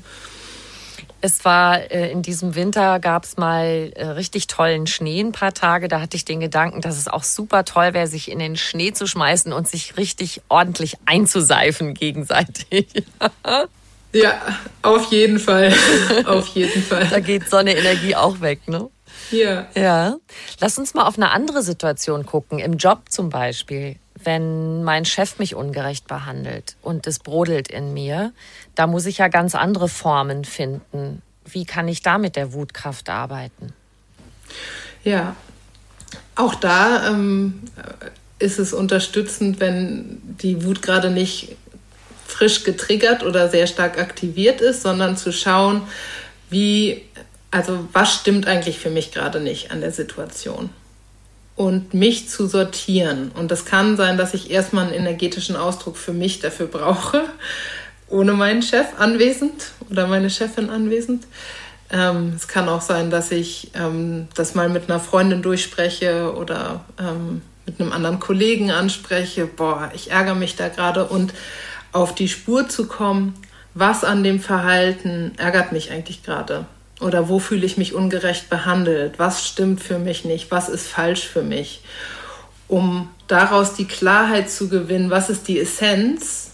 Speaker 1: Es war äh, in diesem Winter gab es mal äh, richtig tollen Schnee ein paar Tage. Da hatte ich den Gedanken, dass es auch super toll wäre, sich in den Schnee zu schmeißen und sich richtig ordentlich einzuseifen gegenseitig.
Speaker 2: ja, auf jeden Fall. auf jeden Fall.
Speaker 1: Da geht Sonne-Energie auch weg, ne?
Speaker 2: Ja.
Speaker 1: Ja. Lass uns mal auf eine andere Situation gucken. Im Job zum Beispiel wenn mein Chef mich ungerecht behandelt und es brodelt in mir, da muss ich ja ganz andere Formen finden. Wie kann ich da mit der Wutkraft arbeiten?
Speaker 2: Ja, auch da ähm, ist es unterstützend, wenn die Wut gerade nicht frisch getriggert oder sehr stark aktiviert ist, sondern zu schauen, wie, also was stimmt eigentlich für mich gerade nicht an der Situation und mich zu sortieren. Und das kann sein, dass ich erstmal einen energetischen Ausdruck für mich dafür brauche, ohne meinen Chef anwesend oder meine Chefin anwesend. Ähm, es kann auch sein, dass ich ähm, das mal mit einer Freundin durchspreche oder ähm, mit einem anderen Kollegen anspreche. Boah, ich ärgere mich da gerade und auf die Spur zu kommen, was an dem Verhalten ärgert mich eigentlich gerade. Oder wo fühle ich mich ungerecht behandelt? Was stimmt für mich nicht? Was ist falsch für mich? Um daraus die Klarheit zu gewinnen, was ist die Essenz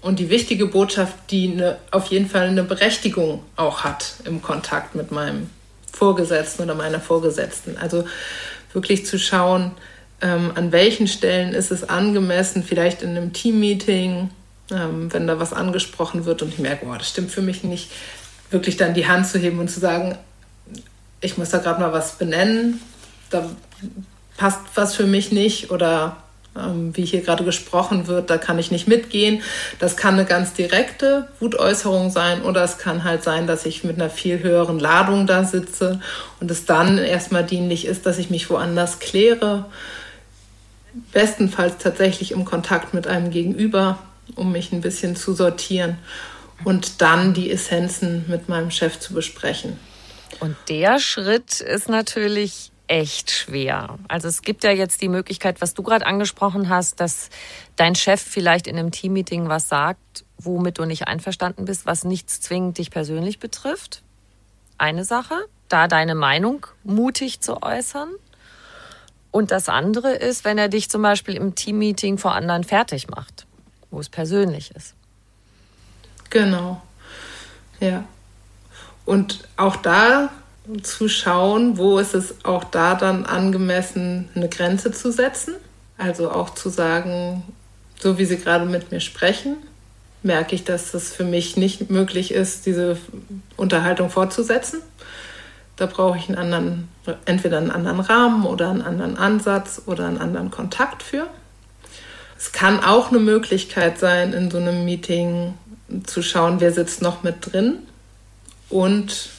Speaker 2: und die wichtige Botschaft, die eine, auf jeden Fall eine Berechtigung auch hat im Kontakt mit meinem Vorgesetzten oder meiner Vorgesetzten. Also wirklich zu schauen, ähm, an welchen Stellen ist es angemessen, vielleicht in einem Teammeeting, ähm, wenn da was angesprochen wird und ich merke, oh, das stimmt für mich nicht, wirklich dann die Hand zu heben und zu sagen, ich muss da gerade mal was benennen, da passt was für mich nicht oder ähm, wie hier gerade gesprochen wird, da kann ich nicht mitgehen. Das kann eine ganz direkte Wutäußerung sein oder es kann halt sein, dass ich mit einer viel höheren Ladung da sitze und es dann erstmal dienlich ist, dass ich mich woanders kläre. Bestenfalls tatsächlich im Kontakt mit einem Gegenüber, um mich ein bisschen zu sortieren und dann die Essenzen mit meinem Chef zu besprechen.
Speaker 1: Und der Schritt ist natürlich echt schwer. Also es gibt ja jetzt die Möglichkeit, was du gerade angesprochen hast, dass dein Chef vielleicht in einem Teammeeting was sagt, womit du nicht einverstanden bist, was nichts zwingend dich persönlich betrifft. Eine Sache, da deine Meinung mutig zu äußern. Und das andere ist, wenn er dich zum Beispiel im Teammeeting vor anderen fertig macht, wo es persönlich ist.
Speaker 2: Genau. Ja. Und auch da zu schauen, wo ist es auch da dann angemessen, eine Grenze zu setzen. Also auch zu sagen, so wie Sie gerade mit mir sprechen, merke ich, dass es für mich nicht möglich ist, diese Unterhaltung fortzusetzen. Da brauche ich einen anderen, entweder einen anderen Rahmen oder einen anderen Ansatz oder einen anderen Kontakt für. Es kann auch eine Möglichkeit sein, in so einem Meeting zu schauen, wer sitzt noch mit drin und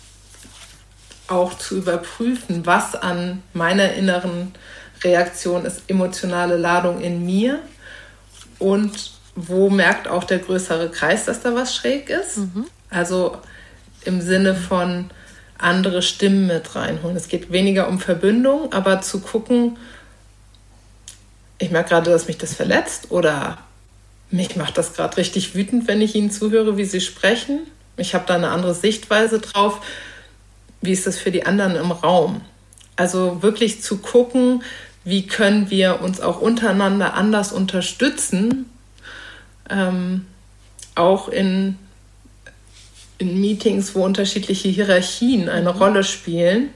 Speaker 2: auch zu überprüfen, was an meiner inneren Reaktion ist emotionale Ladung in mir und wo merkt auch der größere Kreis, dass da was schräg ist. Mhm. Also im Sinne von andere Stimmen mit reinholen. Es geht weniger um Verbindung, aber zu gucken, ich merke gerade, dass mich das verletzt oder mich macht das gerade richtig wütend, wenn ich Ihnen zuhöre, wie Sie sprechen. Ich habe da eine andere Sichtweise drauf. Wie ist das für die anderen im Raum? Also wirklich zu gucken, wie können wir uns auch untereinander anders unterstützen, ähm, auch in, in Meetings, wo unterschiedliche Hierarchien eine mhm. Rolle spielen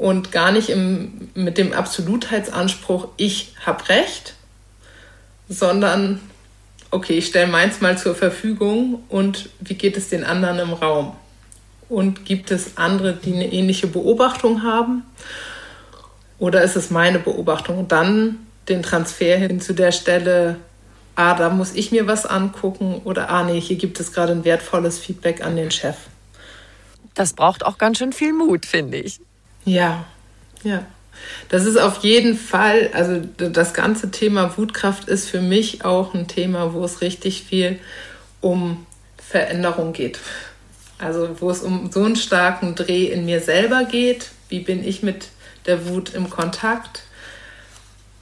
Speaker 2: und gar nicht im, mit dem Absolutheitsanspruch, ich habe recht, sondern okay, ich stelle meins mal zur Verfügung und wie geht es den anderen im Raum? Und gibt es andere, die eine ähnliche Beobachtung haben? Oder ist es meine Beobachtung? Und dann den Transfer hin zu der Stelle, ah, da muss ich mir was angucken oder ah, nee, hier gibt es gerade ein wertvolles Feedback an den Chef.
Speaker 1: Das braucht auch ganz schön viel Mut, finde ich.
Speaker 2: Ja, ja. Das ist auf jeden Fall, also das ganze Thema Wutkraft ist für mich auch ein Thema, wo es richtig viel um Veränderung geht. Also wo es um so einen starken Dreh in mir selber geht, wie bin ich mit der Wut im Kontakt,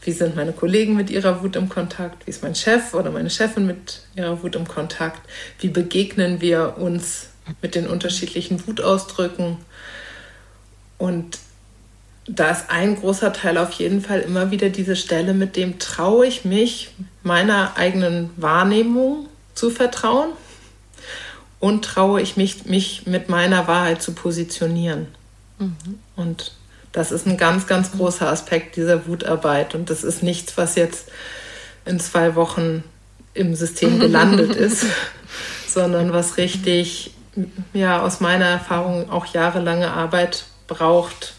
Speaker 2: wie sind meine Kollegen mit ihrer Wut im Kontakt, wie ist mein Chef oder meine Chefin mit ihrer Wut im Kontakt, wie begegnen wir uns mit den unterschiedlichen Wutausdrücken. Und da ist ein großer Teil auf jeden Fall immer wieder diese Stelle, mit dem traue ich mich meiner eigenen Wahrnehmung zu vertrauen und traue ich mich, mich mit meiner Wahrheit zu positionieren. Mhm. Und das ist ein ganz, ganz großer Aspekt dieser Wutarbeit. Und das ist nichts, was jetzt in zwei Wochen im System gelandet ist, sondern was richtig, ja, aus meiner Erfahrung auch jahrelange Arbeit braucht,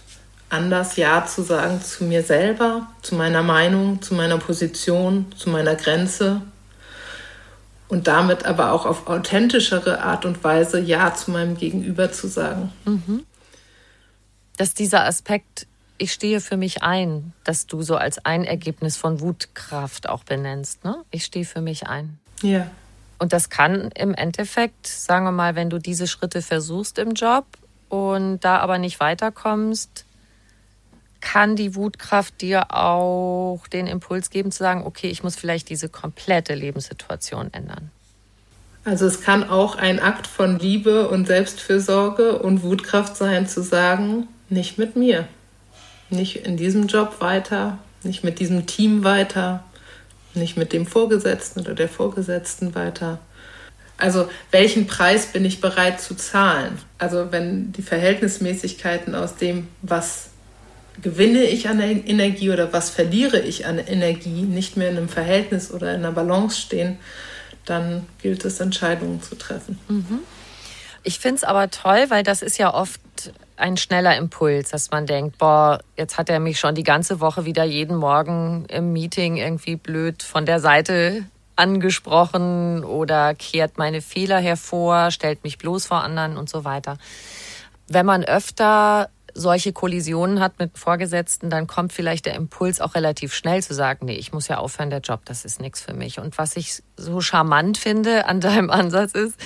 Speaker 2: anders Ja zu sagen zu mir selber, zu meiner Meinung, zu meiner Position, zu meiner Grenze und damit aber auch auf authentischere Art und Weise Ja zu meinem Gegenüber zu sagen. Mhm.
Speaker 1: Dass dieser Aspekt, ich stehe für mich ein, dass du so als ein Ergebnis von Wutkraft auch benennst. Ne? Ich stehe für mich ein.
Speaker 2: Ja.
Speaker 1: Und das kann im Endeffekt, sagen wir mal, wenn du diese Schritte versuchst im Job und da aber nicht weiterkommst, kann die Wutkraft dir auch den Impuls geben zu sagen, okay, ich muss vielleicht diese komplette Lebenssituation ändern?
Speaker 2: Also es kann auch ein Akt von Liebe und Selbstfürsorge und Wutkraft sein, zu sagen, nicht mit mir, nicht in diesem Job weiter, nicht mit diesem Team weiter, nicht mit dem Vorgesetzten oder der Vorgesetzten weiter. Also welchen Preis bin ich bereit zu zahlen? Also wenn die Verhältnismäßigkeiten aus dem, was gewinne ich an Energie oder was verliere ich an Energie, nicht mehr in einem Verhältnis oder in einer Balance stehen, dann gilt es, Entscheidungen zu treffen. Mhm.
Speaker 1: Ich finde es aber toll, weil das ist ja oft ein schneller Impuls, dass man denkt, boah, jetzt hat er mich schon die ganze Woche wieder jeden Morgen im Meeting irgendwie blöd von der Seite angesprochen oder kehrt meine Fehler hervor, stellt mich bloß vor anderen und so weiter. Wenn man öfter solche Kollisionen hat mit Vorgesetzten, dann kommt vielleicht der Impuls auch relativ schnell zu sagen, nee, ich muss ja aufhören, der Job, das ist nichts für mich. Und was ich so charmant finde an deinem Ansatz ist,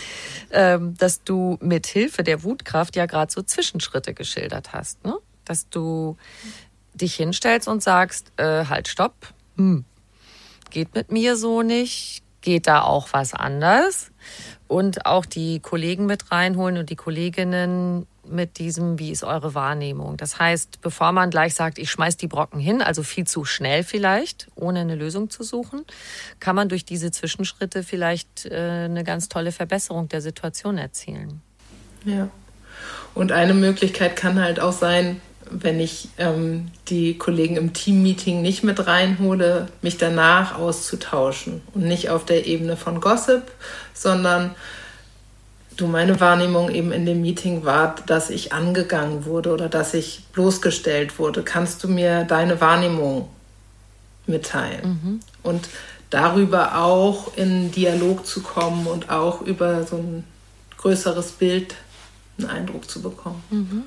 Speaker 1: ähm, dass du mit Hilfe der Wutkraft ja gerade so Zwischenschritte geschildert hast, ne? Dass du dich hinstellst und sagst, äh, halt, stopp, hm, geht mit mir so nicht, geht da auch was anders und auch die Kollegen mit reinholen und die Kolleginnen mit diesem, wie ist eure Wahrnehmung? Das heißt, bevor man gleich sagt, ich schmeiß die Brocken hin, also viel zu schnell vielleicht, ohne eine Lösung zu suchen, kann man durch diese Zwischenschritte vielleicht äh, eine ganz tolle Verbesserung der Situation erzielen.
Speaker 2: Ja. Und eine Möglichkeit kann halt auch sein, wenn ich ähm, die Kollegen im Teammeeting nicht mit reinhole, mich danach auszutauschen und nicht auf der Ebene von Gossip, sondern du meine Wahrnehmung eben in dem Meeting war, dass ich angegangen wurde oder dass ich bloßgestellt wurde. Kannst du mir deine Wahrnehmung mitteilen? Mhm. Und darüber auch in Dialog zu kommen und auch über so ein größeres Bild einen Eindruck zu bekommen.
Speaker 1: Mhm.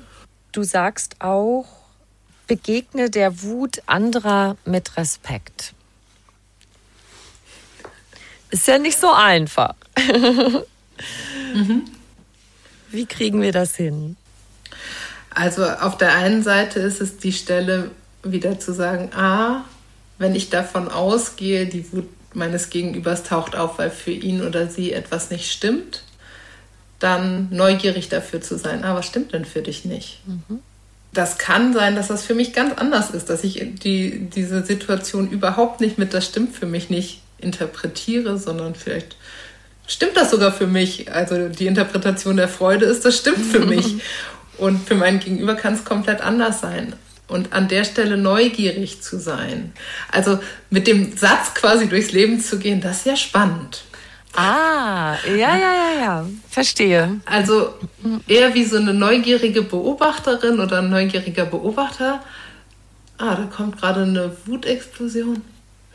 Speaker 1: Du sagst auch, begegne der Wut anderer mit Respekt. Ist ja nicht so einfach. Mhm. Wie kriegen wir das hin?
Speaker 2: Also auf der einen Seite ist es die Stelle, wieder zu sagen, ah, wenn ich davon ausgehe, die Wut meines Gegenübers taucht auf, weil für ihn oder sie etwas nicht stimmt, dann neugierig dafür zu sein, ah, was stimmt denn für dich nicht? Mhm. Das kann sein, dass das für mich ganz anders ist, dass ich die, diese Situation überhaupt nicht mit das stimmt für mich nicht interpretiere, sondern vielleicht stimmt das sogar für mich. Also die Interpretation der Freude ist, das stimmt für mich. Und für mein Gegenüber kann es komplett anders sein. Und an der Stelle neugierig zu sein. Also mit dem Satz quasi durchs Leben zu gehen, das ist ja spannend.
Speaker 1: Ah, ja, ja, ja, ja. Verstehe.
Speaker 2: Also eher wie so eine neugierige Beobachterin oder ein neugieriger Beobachter. Ah, da kommt gerade eine Wutexplosion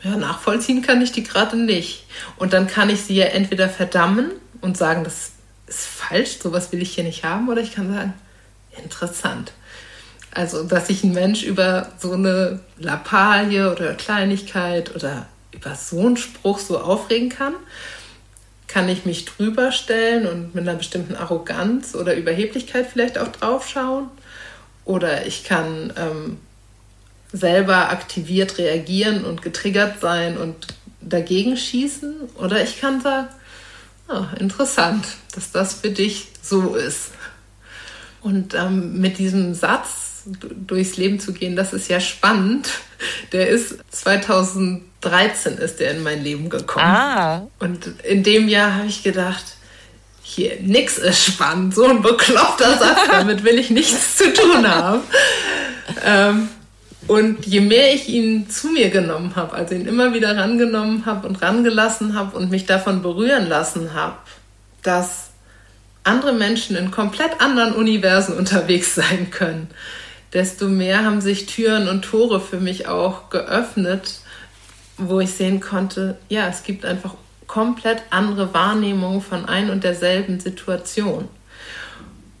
Speaker 2: ja, nachvollziehen kann ich die gerade nicht. Und dann kann ich sie ja entweder verdammen und sagen, das ist falsch, sowas will ich hier nicht haben, oder ich kann sagen, interessant. Also, dass sich ein Mensch über so eine Lappalie oder Kleinigkeit oder über so einen Spruch so aufregen kann, kann ich mich drüber stellen und mit einer bestimmten Arroganz oder Überheblichkeit vielleicht auch draufschauen. Oder ich kann ähm, selber aktiviert reagieren und getriggert sein und dagegen schießen. Oder ich kann sagen, oh, interessant, dass das für dich so ist. Und ähm, mit diesem Satz durchs Leben zu gehen, das ist ja spannend. Der ist 2013 ist der in mein Leben gekommen. Ah. Und in dem Jahr habe ich gedacht, hier, nix ist spannend. So ein bekloppter Satz, damit will ich nichts zu tun haben. Ähm, und je mehr ich ihn zu mir genommen habe, also ihn immer wieder rangenommen habe und rangelassen habe und mich davon berühren lassen habe, dass andere Menschen in komplett anderen Universen unterwegs sein können, desto mehr haben sich Türen und Tore für mich auch geöffnet, wo ich sehen konnte, ja, es gibt einfach komplett andere Wahrnehmungen von ein und derselben Situation.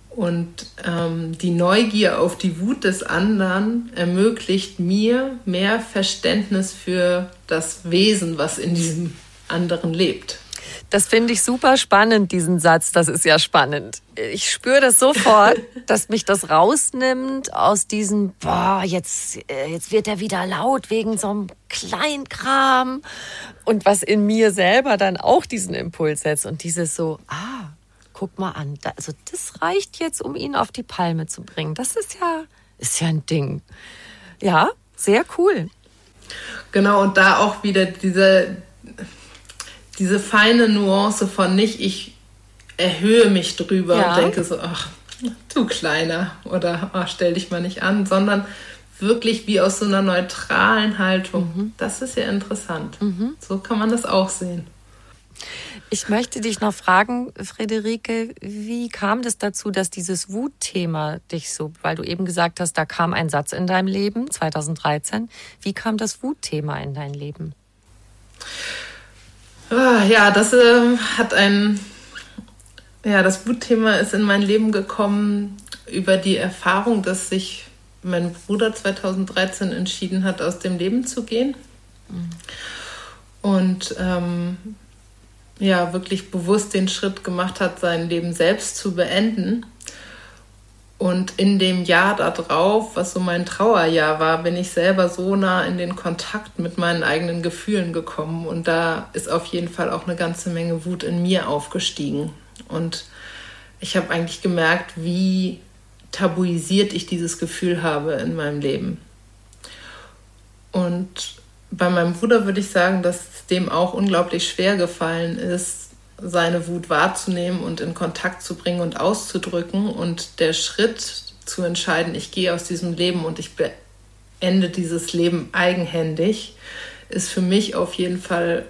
Speaker 2: Und ähm, die Neugier auf die Wut des anderen ermöglicht mir mehr Verständnis für das Wesen, was in diesem anderen lebt.
Speaker 1: Das finde ich super spannend, diesen Satz. Das ist ja spannend. Ich spüre das sofort, dass mich das rausnimmt aus diesem, boah, jetzt, äh, jetzt wird er wieder laut wegen so einem Kleinkram. Und was in mir selber dann auch diesen Impuls setzt und dieses so, ah, guck mal an. Also das reicht jetzt, um ihn auf die Palme zu bringen. Das ist ja, ist ja ein Ding. Ja, sehr cool.
Speaker 2: Genau, und da auch wieder diese, diese feine Nuance von nicht, ich erhöhe mich drüber ja. und denke so, ach, du Kleiner oder ach, stell dich mal nicht an, sondern wirklich wie aus so einer neutralen Haltung. Mhm. Das ist ja interessant. Mhm. So kann man das auch sehen.
Speaker 1: Ich möchte dich noch fragen, Friederike, wie kam das dazu, dass dieses Wutthema dich so, weil du eben gesagt hast, da kam ein Satz in deinem Leben, 2013. Wie kam das Wutthema in dein Leben?
Speaker 2: Ah, ja, das äh, hat ein, ja, das Wutthema ist in mein Leben gekommen über die Erfahrung, dass sich mein Bruder 2013 entschieden hat, aus dem Leben zu gehen. Mhm. Und ähm, ja wirklich bewusst den Schritt gemacht hat, sein Leben selbst zu beenden. Und in dem Jahr darauf, was so mein Trauerjahr war, bin ich selber so nah in den Kontakt mit meinen eigenen Gefühlen gekommen. Und da ist auf jeden Fall auch eine ganze Menge Wut in mir aufgestiegen. Und ich habe eigentlich gemerkt, wie tabuisiert ich dieses Gefühl habe in meinem Leben. Und bei meinem Bruder würde ich sagen, dass es dem auch unglaublich schwer gefallen ist, seine Wut wahrzunehmen und in Kontakt zu bringen und auszudrücken. Und der Schritt zu entscheiden, ich gehe aus diesem Leben und ich beende dieses Leben eigenhändig, ist für mich auf jeden Fall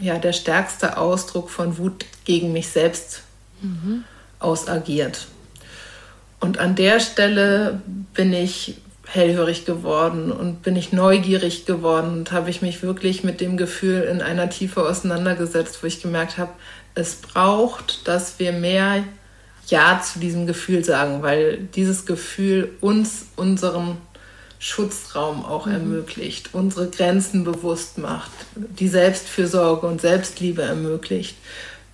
Speaker 2: ja, der stärkste Ausdruck von Wut gegen mich selbst mhm. ausagiert. Und an der Stelle bin ich hellhörig geworden und bin ich neugierig geworden und habe ich mich wirklich mit dem Gefühl in einer Tiefe auseinandergesetzt, wo ich gemerkt habe, es braucht, dass wir mehr Ja zu diesem Gefühl sagen, weil dieses Gefühl uns unseren Schutzraum auch mhm. ermöglicht, unsere Grenzen bewusst macht, die Selbstfürsorge und Selbstliebe ermöglicht,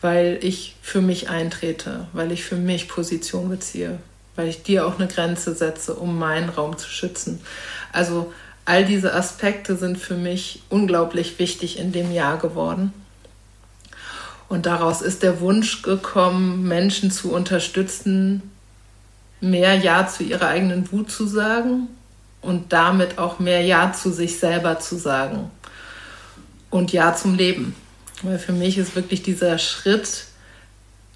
Speaker 2: weil ich für mich eintrete, weil ich für mich Position beziehe weil ich dir auch eine Grenze setze, um meinen Raum zu schützen. Also all diese Aspekte sind für mich unglaublich wichtig in dem Jahr geworden. Und daraus ist der Wunsch gekommen, Menschen zu unterstützen, mehr Ja zu ihrer eigenen Wut zu sagen und damit auch mehr Ja zu sich selber zu sagen und Ja zum Leben. Weil für mich ist wirklich dieser Schritt,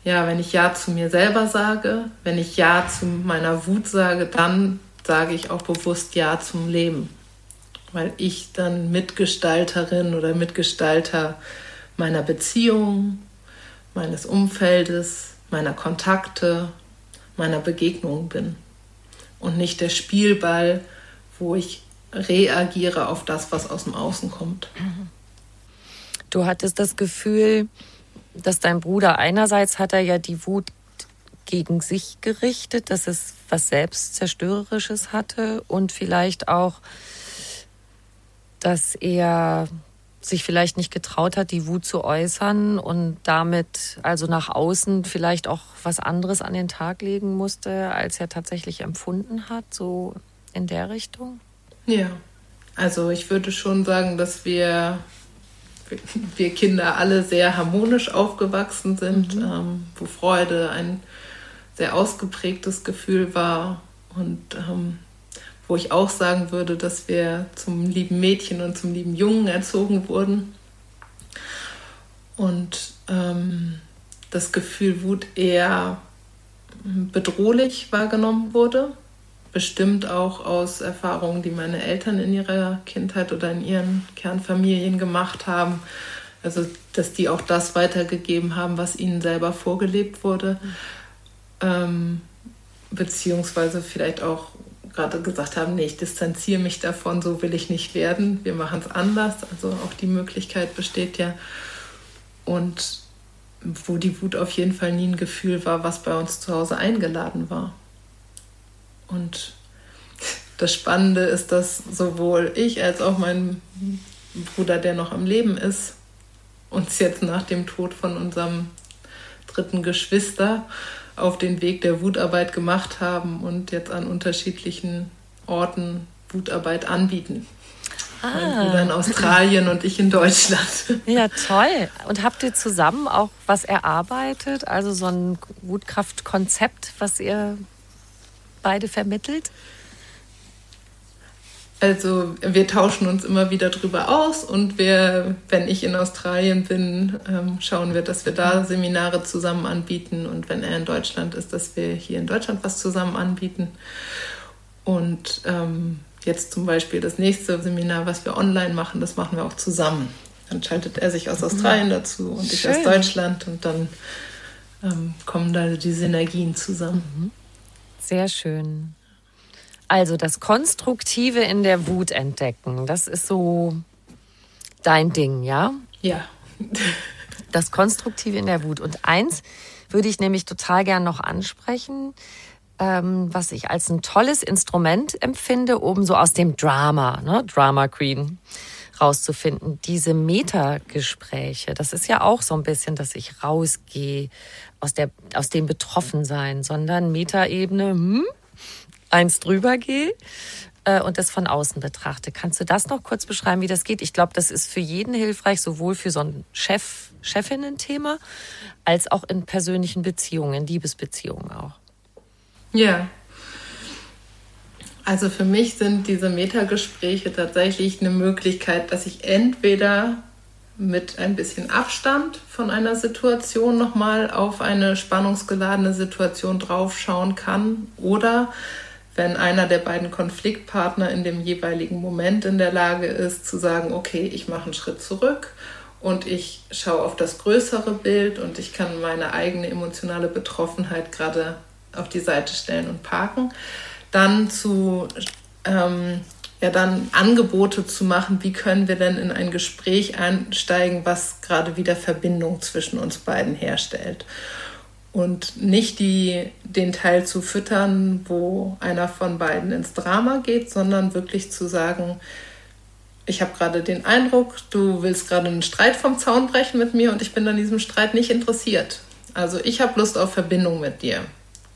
Speaker 2: ja, wenn ich Ja zu mir selber sage, wenn ich Ja zu meiner Wut sage, dann sage ich auch bewusst Ja zum Leben. Weil ich dann Mitgestalterin oder Mitgestalter meiner Beziehung, meines Umfeldes, meiner Kontakte, meiner Begegnungen bin. Und nicht der Spielball, wo ich reagiere auf das, was aus dem Außen kommt.
Speaker 1: Du hattest das Gefühl, dass dein Bruder einerseits hat er ja die Wut gegen sich gerichtet, dass es was Selbstzerstörerisches hatte und vielleicht auch, dass er sich vielleicht nicht getraut hat, die Wut zu äußern und damit also nach außen vielleicht auch was anderes an den Tag legen musste, als er tatsächlich empfunden hat, so in der Richtung?
Speaker 2: Ja, also ich würde schon sagen, dass wir, wir Kinder alle sehr harmonisch aufgewachsen sind, mhm. ähm, wo Freude ein sehr ausgeprägtes Gefühl war und ähm, wo ich auch sagen würde, dass wir zum lieben Mädchen und zum lieben Jungen erzogen wurden. Und ähm, das Gefühl Wut eher bedrohlich wahrgenommen wurde. Bestimmt auch aus Erfahrungen, die meine Eltern in ihrer Kindheit oder in ihren Kernfamilien gemacht haben. Also, dass die auch das weitergegeben haben, was ihnen selber vorgelebt wurde. Mhm. Ähm, beziehungsweise vielleicht auch gerade gesagt haben, nee, ich distanziere mich davon, so will ich nicht werden, wir machen es anders. Also auch die Möglichkeit besteht ja. Und wo die Wut auf jeden Fall nie ein Gefühl war, was bei uns zu Hause eingeladen war. Und das Spannende ist, dass sowohl ich als auch mein Bruder, der noch am Leben ist, uns jetzt nach dem Tod von unserem dritten Geschwister auf den Weg der Wutarbeit gemacht haben und jetzt an unterschiedlichen Orten Wutarbeit anbieten. Ah. Mein Bruder in Australien und ich in Deutschland.
Speaker 1: Ja, toll. Und habt ihr zusammen auch was erarbeitet? Also so ein Wutkraftkonzept, was ihr beide vermittelt?
Speaker 2: Also wir tauschen uns immer wieder drüber aus und wir, wenn ich in Australien bin, ähm, schauen wir, dass wir da Seminare zusammen anbieten und wenn er in Deutschland ist, dass wir hier in Deutschland was zusammen anbieten. Und ähm, jetzt zum Beispiel das nächste Seminar, was wir online machen, das machen wir auch zusammen. Dann schaltet er sich aus Australien dazu und ich aus Deutschland und dann ähm, kommen da die Synergien zusammen. Mhm.
Speaker 1: Sehr schön. Also das Konstruktive in der Wut entdecken, das ist so dein Ding, ja?
Speaker 2: Ja.
Speaker 1: Das Konstruktive in der Wut. Und eins würde ich nämlich total gern noch ansprechen, ähm, was ich als ein tolles Instrument empfinde, oben so aus dem Drama, ne? Drama Queen rauszufinden. Diese Metagespräche, das ist ja auch so ein bisschen, dass ich rausgehe aus, der, aus dem Betroffensein, sondern Metaebene, hm, eins drüber gehe äh, und das von außen betrachte. Kannst du das noch kurz beschreiben, wie das geht? Ich glaube, das ist für jeden hilfreich, sowohl für so ein Chef, Chefinnen-Thema, als auch in persönlichen Beziehungen, Liebesbeziehungen auch.
Speaker 2: Ja. Also für mich sind diese Metagespräche tatsächlich eine Möglichkeit, dass ich entweder mit ein bisschen Abstand von einer Situation nochmal auf eine spannungsgeladene Situation draufschauen kann oder wenn einer der beiden Konfliktpartner in dem jeweiligen Moment in der Lage ist zu sagen, okay, ich mache einen Schritt zurück und ich schaue auf das größere Bild und ich kann meine eigene emotionale Betroffenheit gerade auf die Seite stellen und parken, dann zu ähm, ja dann Angebote zu machen, wie können wir denn in ein Gespräch einsteigen, was gerade wieder Verbindung zwischen uns beiden herstellt und nicht die, den Teil zu füttern, wo einer von beiden ins Drama geht, sondern wirklich zu sagen, ich habe gerade den Eindruck, du willst gerade einen Streit vom Zaun brechen mit mir und ich bin an diesem Streit nicht interessiert. Also ich habe Lust auf Verbindung mit dir.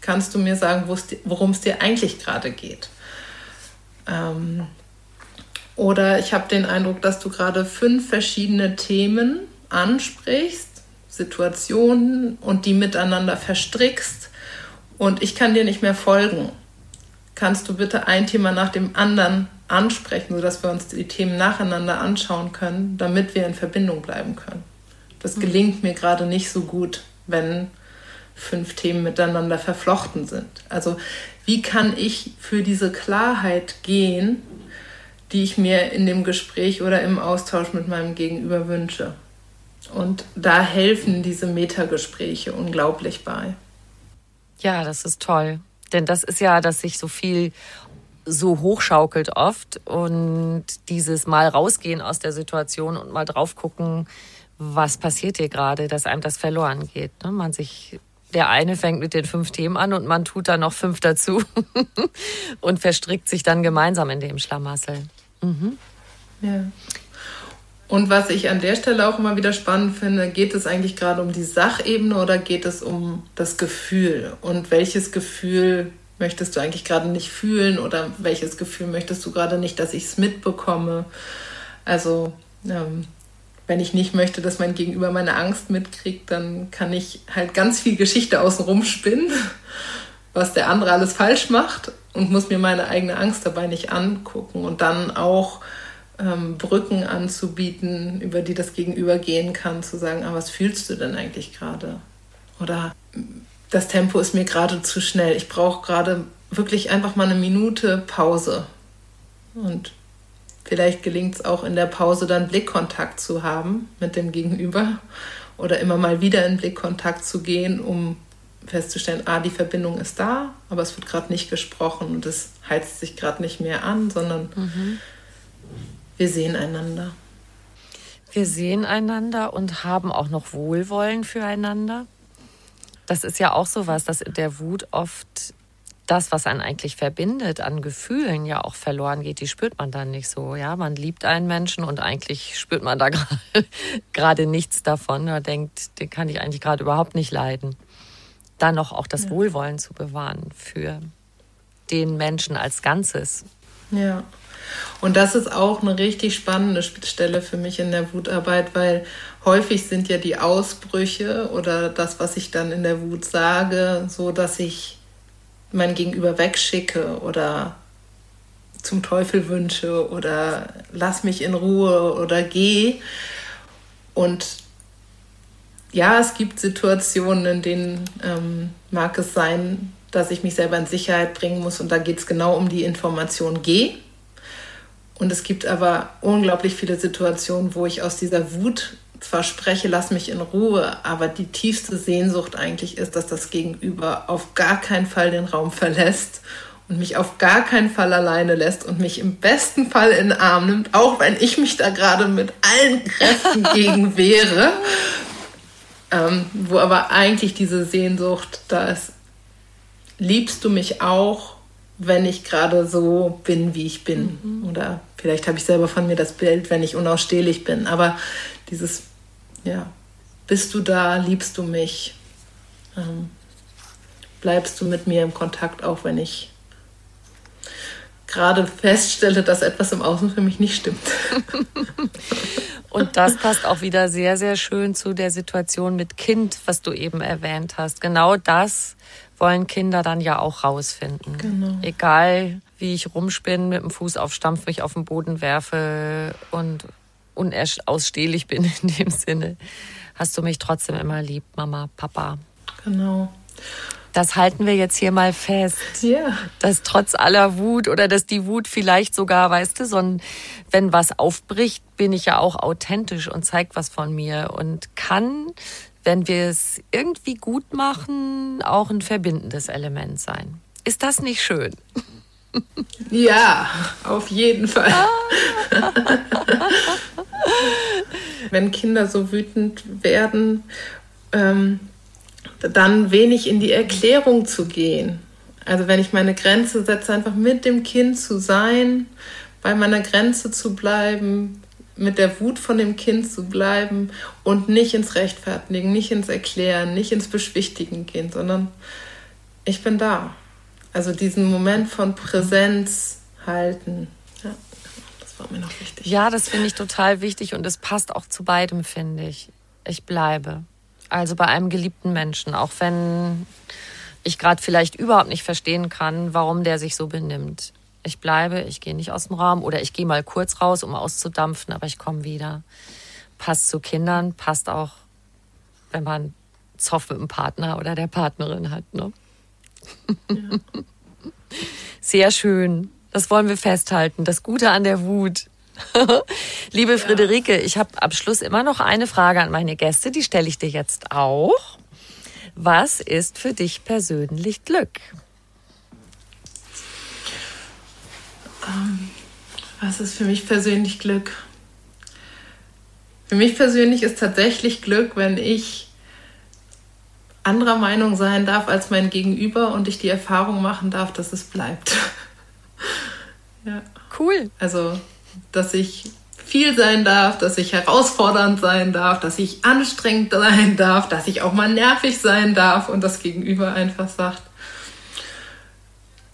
Speaker 2: Kannst du mir sagen, worum es dir eigentlich gerade geht? Ähm, oder ich habe den Eindruck, dass du gerade fünf verschiedene Themen ansprichst Situationen und die miteinander verstrickst und ich kann dir nicht mehr folgen. Kannst du bitte ein Thema nach dem anderen ansprechen, sodass wir uns die Themen nacheinander anschauen können, damit wir in Verbindung bleiben können? Das mhm. gelingt mir gerade nicht so gut, wenn fünf Themen miteinander verflochten sind. Also wie kann ich für diese Klarheit gehen, die ich mir in dem Gespräch oder im Austausch mit meinem Gegenüber wünsche? Und da helfen diese Metagespräche unglaublich bei.
Speaker 1: Ja, das ist toll. Denn das ist ja, dass sich so viel so hochschaukelt oft und dieses Mal rausgehen aus der Situation und mal drauf gucken, was passiert hier gerade, dass einem das verloren geht. Ne? Man sich, der eine fängt mit den fünf Themen an und man tut da noch fünf dazu und verstrickt sich dann gemeinsam in dem Schlamassel. Mhm.
Speaker 2: Ja. Und was ich an der Stelle auch immer wieder spannend finde, geht es eigentlich gerade um die Sachebene oder geht es um das Gefühl? Und welches Gefühl möchtest du eigentlich gerade nicht fühlen oder welches Gefühl möchtest du gerade nicht, dass ich es mitbekomme? Also ähm, wenn ich nicht möchte, dass mein Gegenüber meine Angst mitkriegt, dann kann ich halt ganz viel Geschichte außenrum spinnen, was der andere alles falsch macht und muss mir meine eigene Angst dabei nicht angucken und dann auch ähm, Brücken anzubieten, über die das Gegenüber gehen kann, zu sagen, ah, was fühlst du denn eigentlich gerade? Oder das Tempo ist mir gerade zu schnell. Ich brauche gerade wirklich einfach mal eine Minute Pause. Und vielleicht gelingt es auch in der Pause dann Blickkontakt zu haben mit dem Gegenüber oder immer mal wieder in Blickkontakt zu gehen, um festzustellen, ah, die Verbindung ist da, aber es wird gerade nicht gesprochen und es heizt sich gerade nicht mehr an, sondern mhm wir sehen einander.
Speaker 1: Wir sehen einander und haben auch noch Wohlwollen füreinander. Das ist ja auch so was, dass in der Wut oft das, was einen eigentlich verbindet an Gefühlen, ja auch verloren geht. Die spürt man dann nicht so. Ja, man liebt einen Menschen und eigentlich spürt man da gerade nichts davon. Man denkt, den kann ich eigentlich gerade überhaupt nicht leiden. Dann noch auch das ja. Wohlwollen zu bewahren für den Menschen als Ganzes.
Speaker 2: Ja. Und das ist auch eine richtig spannende Stelle für mich in der Wutarbeit, weil häufig sind ja die Ausbrüche oder das, was ich dann in der Wut sage, so dass ich mein Gegenüber wegschicke oder zum Teufel wünsche oder lass mich in Ruhe oder geh. Und ja, es gibt Situationen, in denen ähm, mag es sein, dass ich mich selber in Sicherheit bringen muss und da geht es genau um die Information geh und es gibt aber unglaublich viele Situationen, wo ich aus dieser Wut zwar spreche, lass mich in Ruhe, aber die tiefste Sehnsucht eigentlich ist, dass das Gegenüber auf gar keinen Fall den Raum verlässt und mich auf gar keinen Fall alleine lässt und mich im besten Fall in den Arm nimmt, auch wenn ich mich da gerade mit allen Kräften gegen wehre. Ähm, wo aber eigentlich diese Sehnsucht da ist, liebst du mich auch, wenn ich gerade so bin, wie ich bin. Mhm. Oder vielleicht habe ich selber von mir das Bild, wenn ich unausstehlich bin. Aber dieses, ja, bist du da, liebst du mich, ähm, bleibst du mit mir im Kontakt, auch wenn ich gerade feststelle, dass etwas im Außen für mich nicht stimmt.
Speaker 1: Und das passt auch wieder sehr, sehr schön zu der Situation mit Kind, was du eben erwähnt hast. Genau das wollen Kinder dann ja auch rausfinden. Genau. Egal, wie ich rumspinne, mit dem Fuß aufstampf, mich auf den Boden werfe und unausstehlich bin in dem Sinne, hast du mich trotzdem immer lieb, Mama, Papa.
Speaker 2: Genau.
Speaker 1: Das halten wir jetzt hier mal fest.
Speaker 2: Ja.
Speaker 1: Dass trotz aller Wut oder dass die Wut vielleicht sogar, weißt du, so ein, wenn was aufbricht, bin ich ja auch authentisch und zeig was von mir und kann wenn wir es irgendwie gut machen, auch ein verbindendes Element sein. Ist das nicht schön?
Speaker 2: Ja, auf jeden Fall. wenn Kinder so wütend werden, ähm, dann wenig in die Erklärung zu gehen. Also wenn ich meine Grenze setze, einfach mit dem Kind zu sein, bei meiner Grenze zu bleiben, mit der Wut von dem Kind zu bleiben und nicht ins Rechtfertigen, nicht ins Erklären, nicht ins Beschwichtigen gehen, sondern ich bin da. Also diesen Moment von Präsenz halten. Ja, das war mir noch wichtig.
Speaker 1: Ja, das finde ich total wichtig und es passt auch zu beidem, finde ich. Ich bleibe. Also bei einem geliebten Menschen, auch wenn ich gerade vielleicht überhaupt nicht verstehen kann, warum der sich so benimmt ich bleibe, ich gehe nicht aus dem Raum oder ich gehe mal kurz raus, um auszudampfen, aber ich komme wieder. Passt zu Kindern, passt auch, wenn man Zoff mit dem Partner oder der Partnerin hat. Ne? Ja. Sehr schön. Das wollen wir festhalten. Das Gute an der Wut. Liebe ja. Friederike, ich habe am Schluss immer noch eine Frage an meine Gäste, die stelle ich dir jetzt auch. Was ist für dich persönlich Glück?
Speaker 2: Ähm, was ist für mich persönlich Glück? Für mich persönlich ist tatsächlich Glück, wenn ich anderer Meinung sein darf als mein Gegenüber und ich die Erfahrung machen darf, dass es bleibt.
Speaker 1: ja. Cool.
Speaker 2: Also, dass ich viel sein darf, dass ich herausfordernd sein darf, dass ich anstrengend sein darf, dass ich auch mal nervig sein darf und das Gegenüber einfach sagt,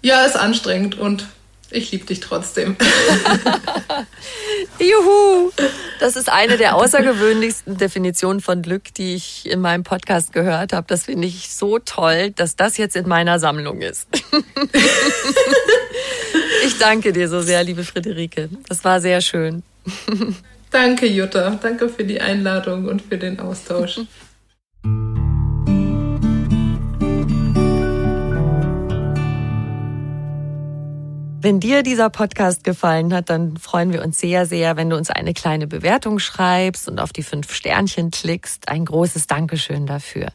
Speaker 2: ja, ist anstrengend und ich liebe dich trotzdem.
Speaker 1: Juhu! Das ist eine der außergewöhnlichsten Definitionen von Glück, die ich in meinem Podcast gehört habe. Das finde ich so toll, dass das jetzt in meiner Sammlung ist. ich danke dir so sehr, liebe Friederike. Das war sehr schön.
Speaker 2: Danke, Jutta. Danke für die Einladung und für den Austausch.
Speaker 1: Wenn dir dieser Podcast gefallen hat, dann freuen wir uns sehr, sehr, wenn du uns eine kleine Bewertung schreibst und auf die fünf Sternchen klickst. Ein großes Dankeschön dafür.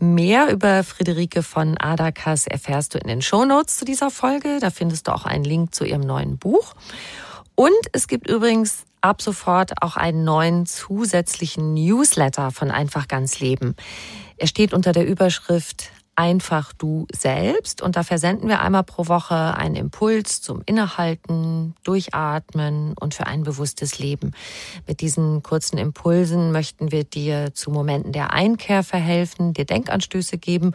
Speaker 1: Mehr über Friederike von Adakas erfährst du in den Shownotes zu dieser Folge. Da findest du auch einen Link zu ihrem neuen Buch. Und es gibt übrigens ab sofort auch einen neuen zusätzlichen Newsletter von Einfach ganz Leben. Er steht unter der Überschrift einfach du selbst. Und da versenden wir einmal pro Woche einen Impuls zum Innehalten, Durchatmen und für ein bewusstes Leben. Mit diesen kurzen Impulsen möchten wir dir zu Momenten der Einkehr verhelfen, dir Denkanstöße geben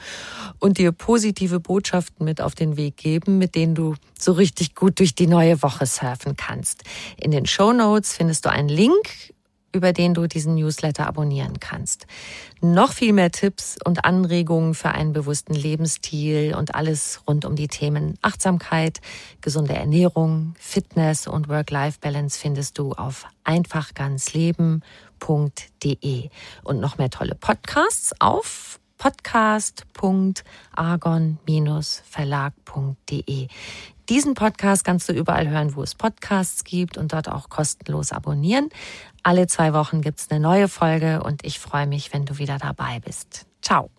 Speaker 1: und dir positive Botschaften mit auf den Weg geben, mit denen du so richtig gut durch die neue Woche surfen kannst. In den Show Notes findest du einen Link über den du diesen Newsletter abonnieren kannst. Noch viel mehr Tipps und Anregungen für einen bewussten Lebensstil und alles rund um die Themen Achtsamkeit, gesunde Ernährung, Fitness und Work-Life-Balance findest du auf einfachganzleben.de. Und noch mehr tolle Podcasts auf podcast.argon-verlag.de. Diesen Podcast kannst du überall hören, wo es Podcasts gibt und dort auch kostenlos abonnieren. Alle zwei Wochen gibt's eine neue Folge und ich freue mich, wenn du wieder dabei bist. Ciao.